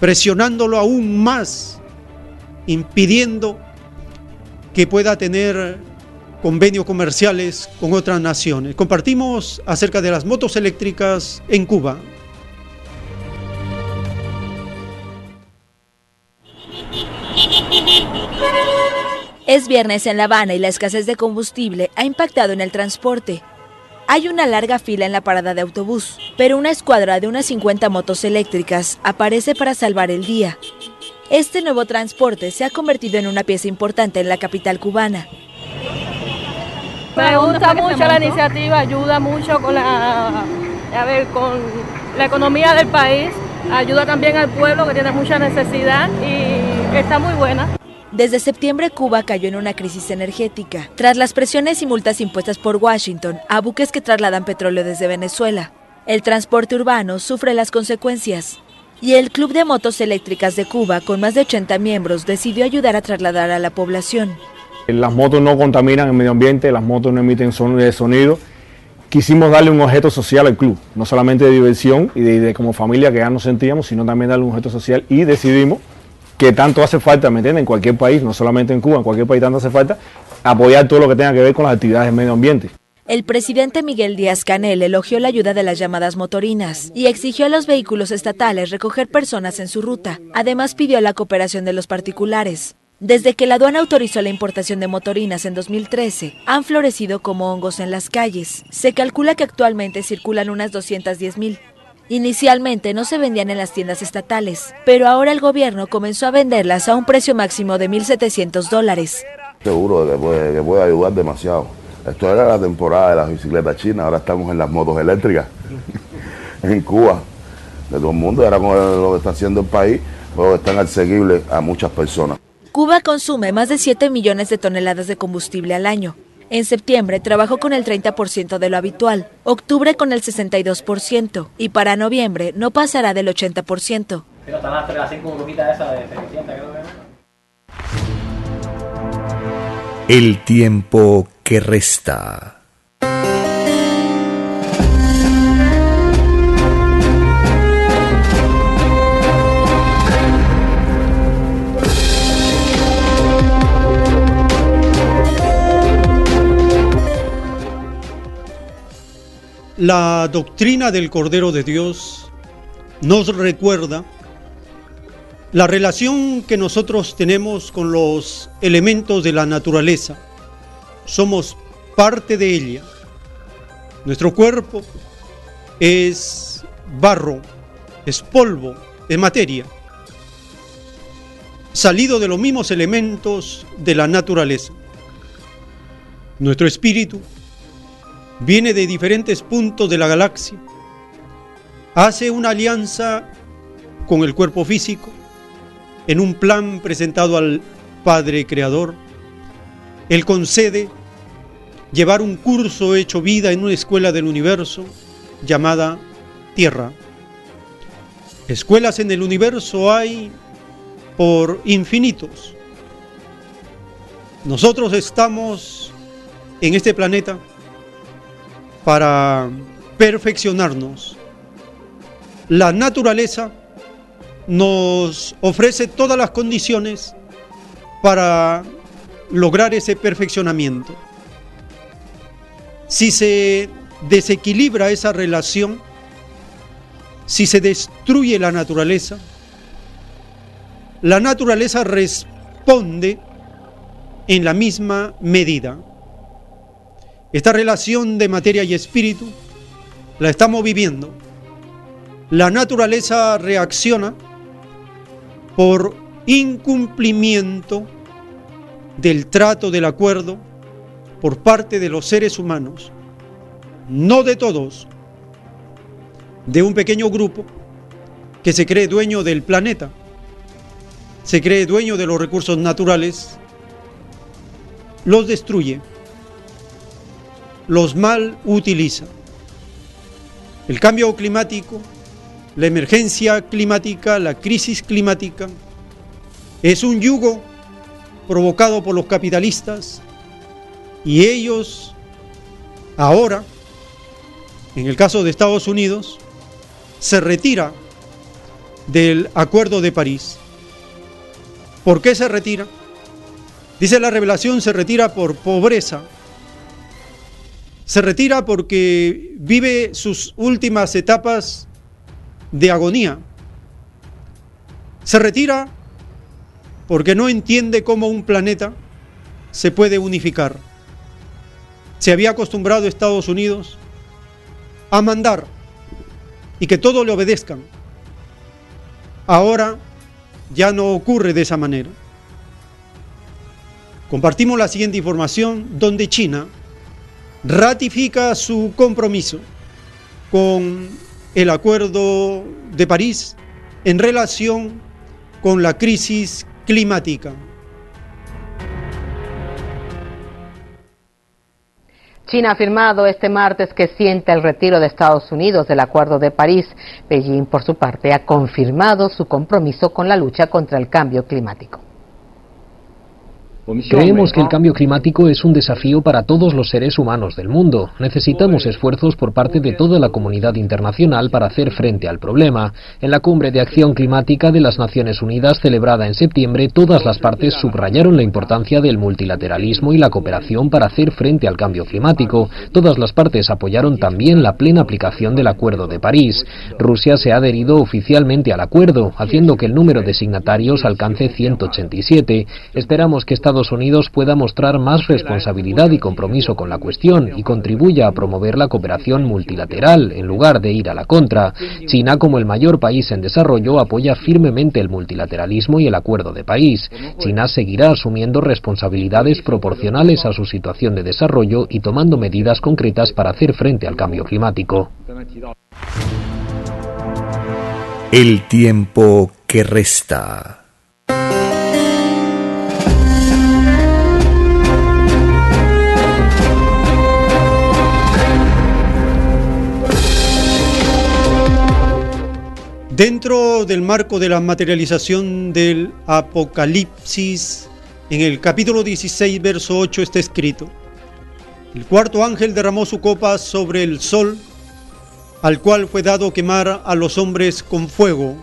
presionándolo aún más, impidiendo que pueda tener convenios comerciales con otras naciones. Compartimos acerca de las motos eléctricas en Cuba. Es viernes en La Habana y la escasez de combustible ha impactado en el transporte. Hay una larga fila en la parada de autobús, pero una escuadra de unas 50 motos eléctricas aparece para salvar el día. Este nuevo transporte se ha convertido en una pieza importante en la capital cubana. Me gusta mucho la iniciativa, ayuda mucho con la, a ver, con la economía del país, ayuda también al pueblo que tiene mucha necesidad y está muy buena. Desde septiembre Cuba cayó en una crisis energética, tras las presiones y multas impuestas por Washington a buques que trasladan petróleo desde Venezuela. El transporte urbano sufre las consecuencias. Y el Club de Motos Eléctricas de Cuba, con más de 80 miembros, decidió ayudar a trasladar a la población. Las motos no contaminan el medio ambiente, las motos no emiten sonido. Quisimos darle un objeto social al club, no solamente de diversión y de, de como familia que ya nos sentíamos, sino también darle un objeto social y decidimos que tanto hace falta, ¿me entienden? En cualquier país, no solamente en Cuba, en cualquier país tanto hace falta, apoyar todo lo que tenga que ver con las actividades del medio ambiente. El presidente Miguel Díaz Canel elogió la ayuda de las llamadas motorinas y exigió a los vehículos estatales recoger personas en su ruta. Además pidió la cooperación de los particulares. Desde que la aduana autorizó la importación de motorinas en 2013, han florecido como hongos en las calles. Se calcula que actualmente circulan unas 210 mil. Inicialmente no se vendían en las tiendas estatales, pero ahora el gobierno comenzó a venderlas a un precio máximo de 1.700 dólares. Seguro que puede, que puede ayudar demasiado. Esto era la temporada de las bicicletas chinas, ahora estamos en las motos eléctricas en Cuba. De todo el mundo, ahora con lo que está haciendo el país, pues están asequibles a muchas personas. Cuba consume más de 7 millones de toneladas de combustible al año. En septiembre trabajó con el 30% de lo habitual, octubre con el 62% y para noviembre no pasará del 80%. El tiempo que resta. La doctrina del Cordero de Dios nos recuerda la relación que nosotros tenemos con los elementos de la naturaleza. Somos parte de ella. Nuestro cuerpo es barro, es polvo, es materia, salido de los mismos elementos de la naturaleza. Nuestro espíritu viene de diferentes puntos de la galaxia, hace una alianza con el cuerpo físico en un plan presentado al Padre Creador. Él concede llevar un curso hecho vida en una escuela del universo llamada Tierra. Escuelas en el universo hay por infinitos. Nosotros estamos en este planeta para perfeccionarnos. La naturaleza nos ofrece todas las condiciones para lograr ese perfeccionamiento. Si se desequilibra esa relación, si se destruye la naturaleza, la naturaleza responde en la misma medida. Esta relación de materia y espíritu la estamos viviendo. La naturaleza reacciona por incumplimiento del trato del acuerdo por parte de los seres humanos, no de todos, de un pequeño grupo que se cree dueño del planeta, se cree dueño de los recursos naturales, los destruye los mal utiliza. El cambio climático, la emergencia climática, la crisis climática, es un yugo provocado por los capitalistas y ellos Ahora, en el caso de Estados Unidos, se retira del Acuerdo de París. ¿Por qué se retira? Dice la revelación, se retira por pobreza. Se retira porque vive sus últimas etapas de agonía. Se retira porque no entiende cómo un planeta se puede unificar. Se había acostumbrado Estados Unidos a mandar y que todo le obedezcan. Ahora ya no ocurre de esa manera. Compartimos la siguiente información donde China ratifica su compromiso con el Acuerdo de París en relación con la crisis climática. China ha afirmado este martes que siente el retiro de Estados Unidos del Acuerdo de París. Beijing, por su parte, ha confirmado su compromiso con la lucha contra el cambio climático. Creemos que el cambio climático es un desafío para todos los seres humanos del mundo. Necesitamos esfuerzos por parte de toda la comunidad internacional para hacer frente al problema. En la cumbre de acción climática de las Naciones Unidas celebrada en septiembre, todas las partes subrayaron la importancia del multilateralismo y la cooperación para hacer frente al cambio climático. Todas las partes apoyaron también la plena aplicación del Acuerdo de París. Rusia se ha adherido oficialmente al acuerdo, haciendo que el número de signatarios alcance 187. Esperamos que Estados Estados Unidos pueda mostrar más responsabilidad y compromiso con la cuestión y contribuya a promover la cooperación multilateral en lugar de ir a la contra. China, como el mayor país en desarrollo, apoya firmemente el multilateralismo y el acuerdo de país. China seguirá asumiendo responsabilidades proporcionales a su situación de desarrollo y tomando medidas concretas para hacer frente al cambio climático. El tiempo que resta. Dentro del marco de la materialización del Apocalipsis, en el capítulo 16, verso 8 está escrito, el cuarto ángel derramó su copa sobre el sol, al cual fue dado quemar a los hombres con fuego,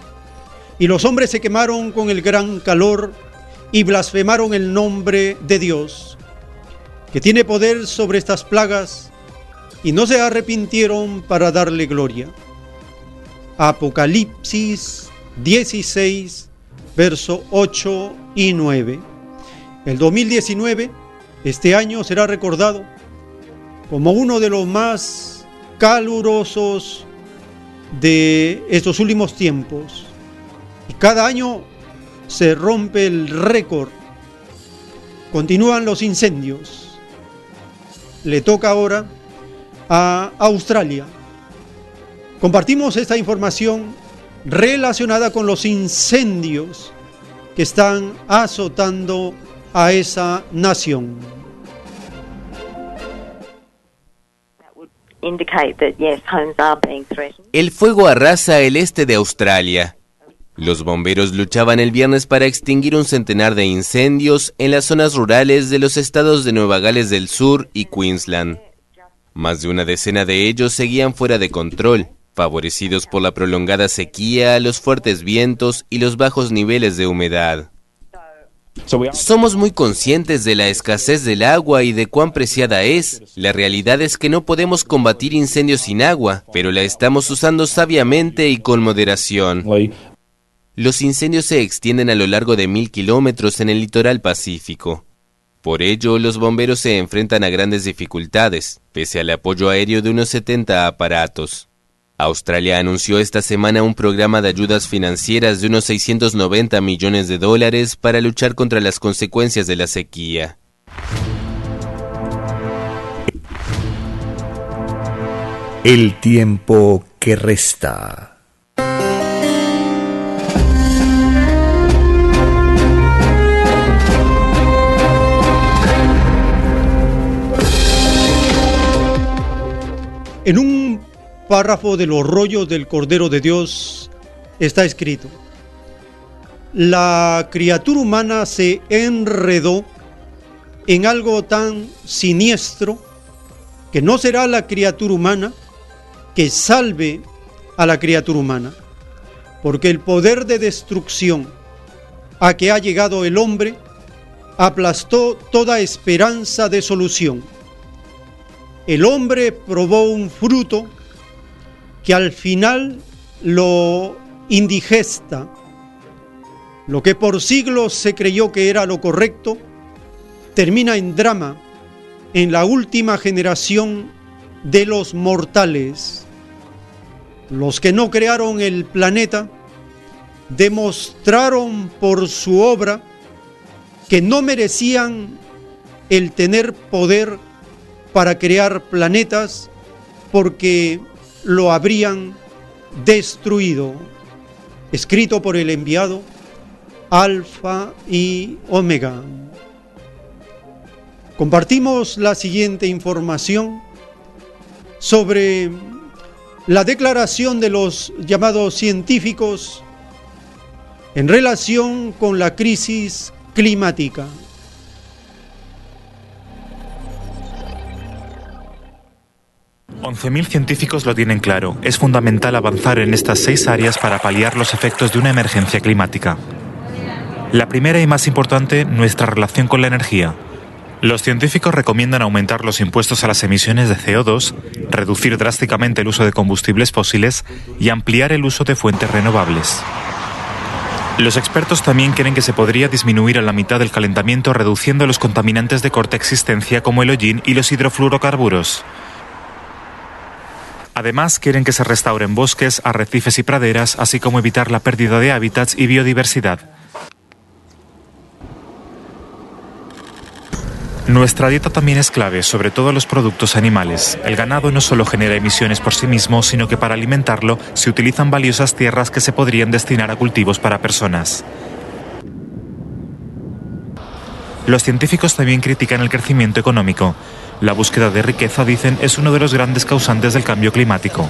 y los hombres se quemaron con el gran calor y blasfemaron el nombre de Dios, que tiene poder sobre estas plagas, y no se arrepintieron para darle gloria. Apocalipsis 16, verso 8 y 9. El 2019, este año será recordado como uno de los más calurosos de estos últimos tiempos. Y cada año se rompe el récord. Continúan los incendios. Le toca ahora a Australia Compartimos esta información relacionada con los incendios que están azotando a esa nación. El fuego arrasa el este de Australia. Los bomberos luchaban el viernes para extinguir un centenar de incendios en las zonas rurales de los estados de Nueva Gales del Sur y Queensland. Más de una decena de ellos seguían fuera de control favorecidos por la prolongada sequía, los fuertes vientos y los bajos niveles de humedad. Somos muy conscientes de la escasez del agua y de cuán preciada es. La realidad es que no podemos combatir incendios sin agua, pero la estamos usando sabiamente y con moderación. Los incendios se extienden a lo largo de mil kilómetros en el litoral pacífico. Por ello, los bomberos se enfrentan a grandes dificultades, pese al apoyo aéreo de unos 70 aparatos. Australia anunció esta semana un programa de ayudas financieras de unos 690 millones de dólares para luchar contra las consecuencias de la sequía. El tiempo que resta. En un párrafo de los rollos del Cordero de Dios está escrito, la criatura humana se enredó en algo tan siniestro que no será la criatura humana que salve a la criatura humana, porque el poder de destrucción a que ha llegado el hombre aplastó toda esperanza de solución. El hombre probó un fruto que al final lo indigesta, lo que por siglos se creyó que era lo correcto, termina en drama en la última generación de los mortales. Los que no crearon el planeta demostraron por su obra que no merecían el tener poder para crear planetas porque lo habrían destruido. Escrito por el enviado Alfa y Omega. Compartimos la siguiente información sobre la declaración de los llamados científicos en relación con la crisis climática. Mil científicos lo tienen claro. Es fundamental avanzar en estas seis áreas para paliar los efectos de una emergencia climática. La primera y más importante, nuestra relación con la energía. Los científicos recomiendan aumentar los impuestos a las emisiones de CO2, reducir drásticamente el uso de combustibles fósiles y ampliar el uso de fuentes renovables. Los expertos también creen que se podría disminuir a la mitad el calentamiento reduciendo los contaminantes de corta existencia como el hollín y los hidrofluorocarburos. Además, quieren que se restauren bosques, arrecifes y praderas, así como evitar la pérdida de hábitats y biodiversidad. Nuestra dieta también es clave, sobre todo los productos animales. El ganado no solo genera emisiones por sí mismo, sino que para alimentarlo se utilizan valiosas tierras que se podrían destinar a cultivos para personas. Los científicos también critican el crecimiento económico. La búsqueda de riqueza, dicen, es uno de los grandes causantes del cambio climático.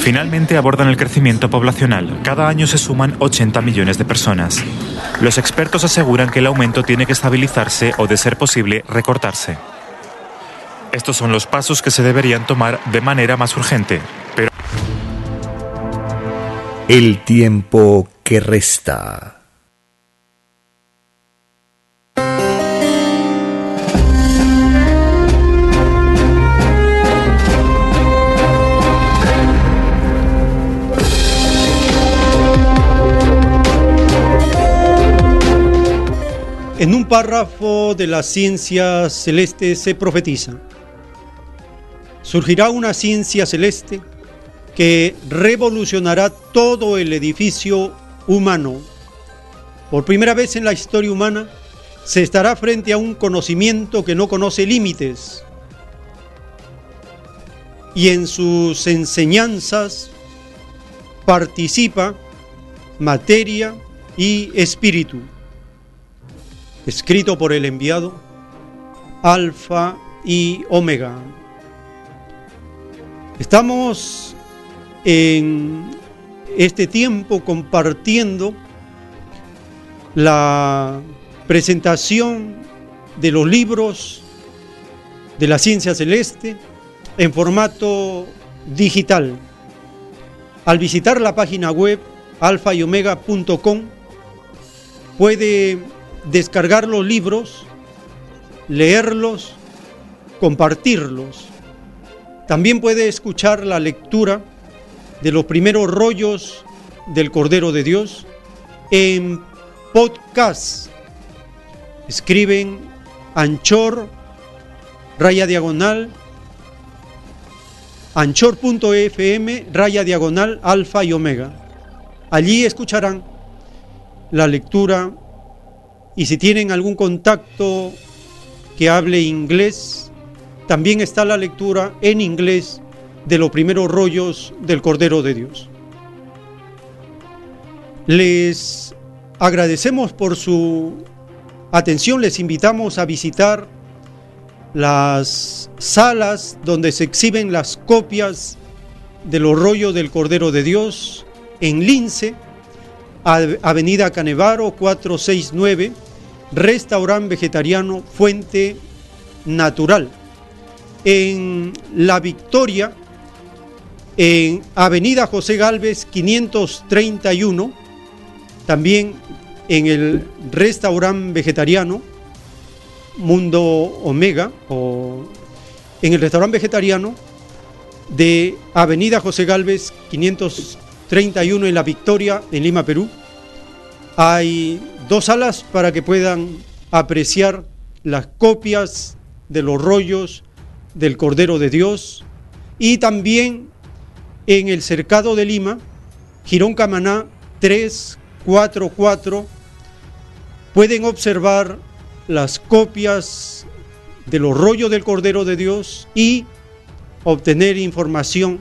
Finalmente abordan el crecimiento poblacional. Cada año se suman 80 millones de personas. Los expertos aseguran que el aumento tiene que estabilizarse o, de ser posible, recortarse. Estos son los pasos que se deberían tomar de manera más urgente, pero... El tiempo que resta. En un párrafo de la ciencia celeste se profetiza, surgirá una ciencia celeste que revolucionará todo el edificio humano. Por primera vez en la historia humana se estará frente a un conocimiento que no conoce límites. Y en sus enseñanzas participa materia y espíritu escrito por el enviado, Alfa y Omega. Estamos en este tiempo compartiendo la presentación de los libros de la ciencia celeste en formato digital. Al visitar la página web alfayomega.com puede descargar los libros, leerlos, compartirlos. También puede escuchar la lectura de los primeros rollos del Cordero de Dios en podcast. Escriben Anchor, raya diagonal, anchor.fm, raya diagonal, alfa y omega. Allí escucharán la lectura y si tienen algún contacto que hable inglés, también está la lectura en inglés de los primeros rollos del Cordero de Dios. Les agradecemos por su atención, les invitamos a visitar las salas donde se exhiben las copias de los rollos del Cordero de Dios en Lince, Avenida Canevaro 469 restaurante vegetariano Fuente Natural. en La Victoria, en Avenida José Galvez 531, también en el restaurante vegetariano Mundo Omega, o en el restaurante vegetariano de Avenida José Galvez 531 en La Victoria, en Lima, Perú. Hay dos salas para que puedan apreciar las copias de los rollos del Cordero de Dios y también en el Cercado de Lima, Girón Camaná 344, pueden observar las copias de los rollos del Cordero de Dios y obtener información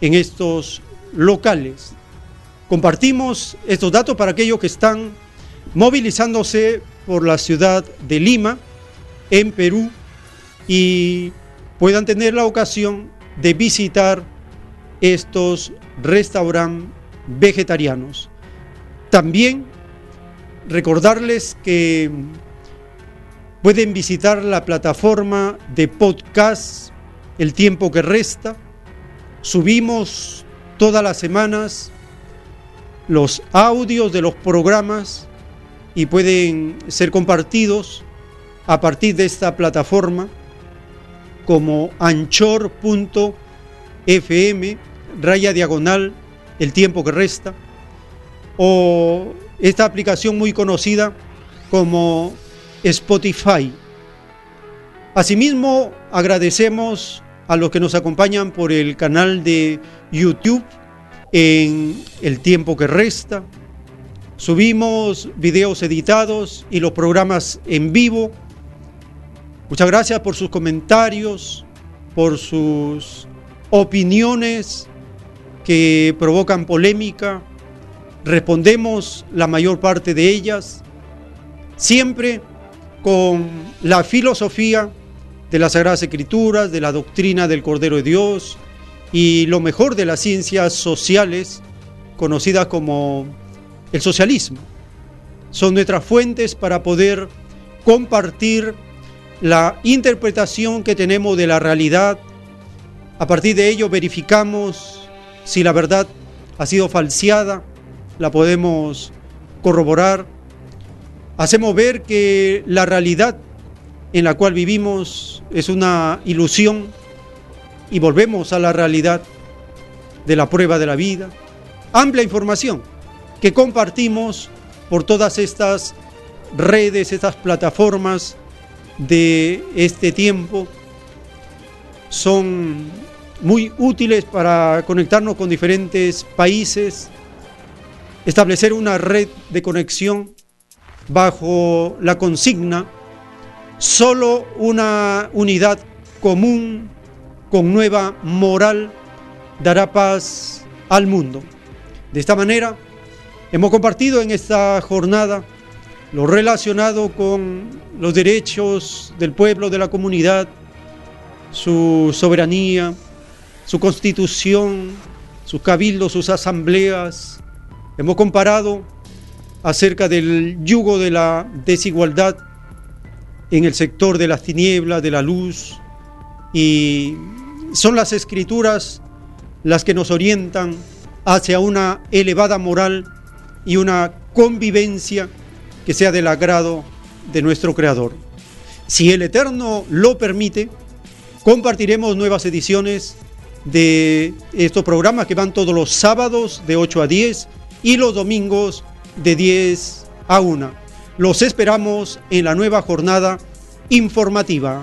en estos locales. Compartimos estos datos para aquellos que están movilizándose por la ciudad de Lima, en Perú, y puedan tener la ocasión de visitar estos restaurantes vegetarianos. También recordarles que pueden visitar la plataforma de podcast El tiempo que resta. Subimos todas las semanas los audios de los programas y pueden ser compartidos a partir de esta plataforma como anchor.fm, raya diagonal, el tiempo que resta, o esta aplicación muy conocida como Spotify. Asimismo, agradecemos a los que nos acompañan por el canal de YouTube en el tiempo que resta. Subimos videos editados y los programas en vivo. Muchas gracias por sus comentarios, por sus opiniones que provocan polémica. Respondemos la mayor parte de ellas, siempre con la filosofía de las Sagradas Escrituras, de la doctrina del Cordero de Dios y lo mejor de las ciencias sociales, conocidas como el socialismo. Son nuestras fuentes para poder compartir la interpretación que tenemos de la realidad. A partir de ello verificamos si la verdad ha sido falseada, la podemos corroborar. Hacemos ver que la realidad en la cual vivimos es una ilusión y volvemos a la realidad de la prueba de la vida. Amplia información que compartimos por todas estas redes, estas plataformas de este tiempo. Son muy útiles para conectarnos con diferentes países, establecer una red de conexión bajo la consigna solo una unidad común con nueva moral dará paz al mundo. De esta manera, hemos compartido en esta jornada lo relacionado con los derechos del pueblo, de la comunidad, su soberanía, su constitución, sus cabildos, sus asambleas. Hemos comparado acerca del yugo de la desigualdad en el sector de las tinieblas, de la luz, y son las escrituras las que nos orientan hacia una elevada moral y una convivencia que sea del agrado de nuestro Creador. Si el Eterno lo permite, compartiremos nuevas ediciones de estos programas que van todos los sábados de 8 a 10 y los domingos de 10 a 1. Los esperamos en la nueva jornada informativa.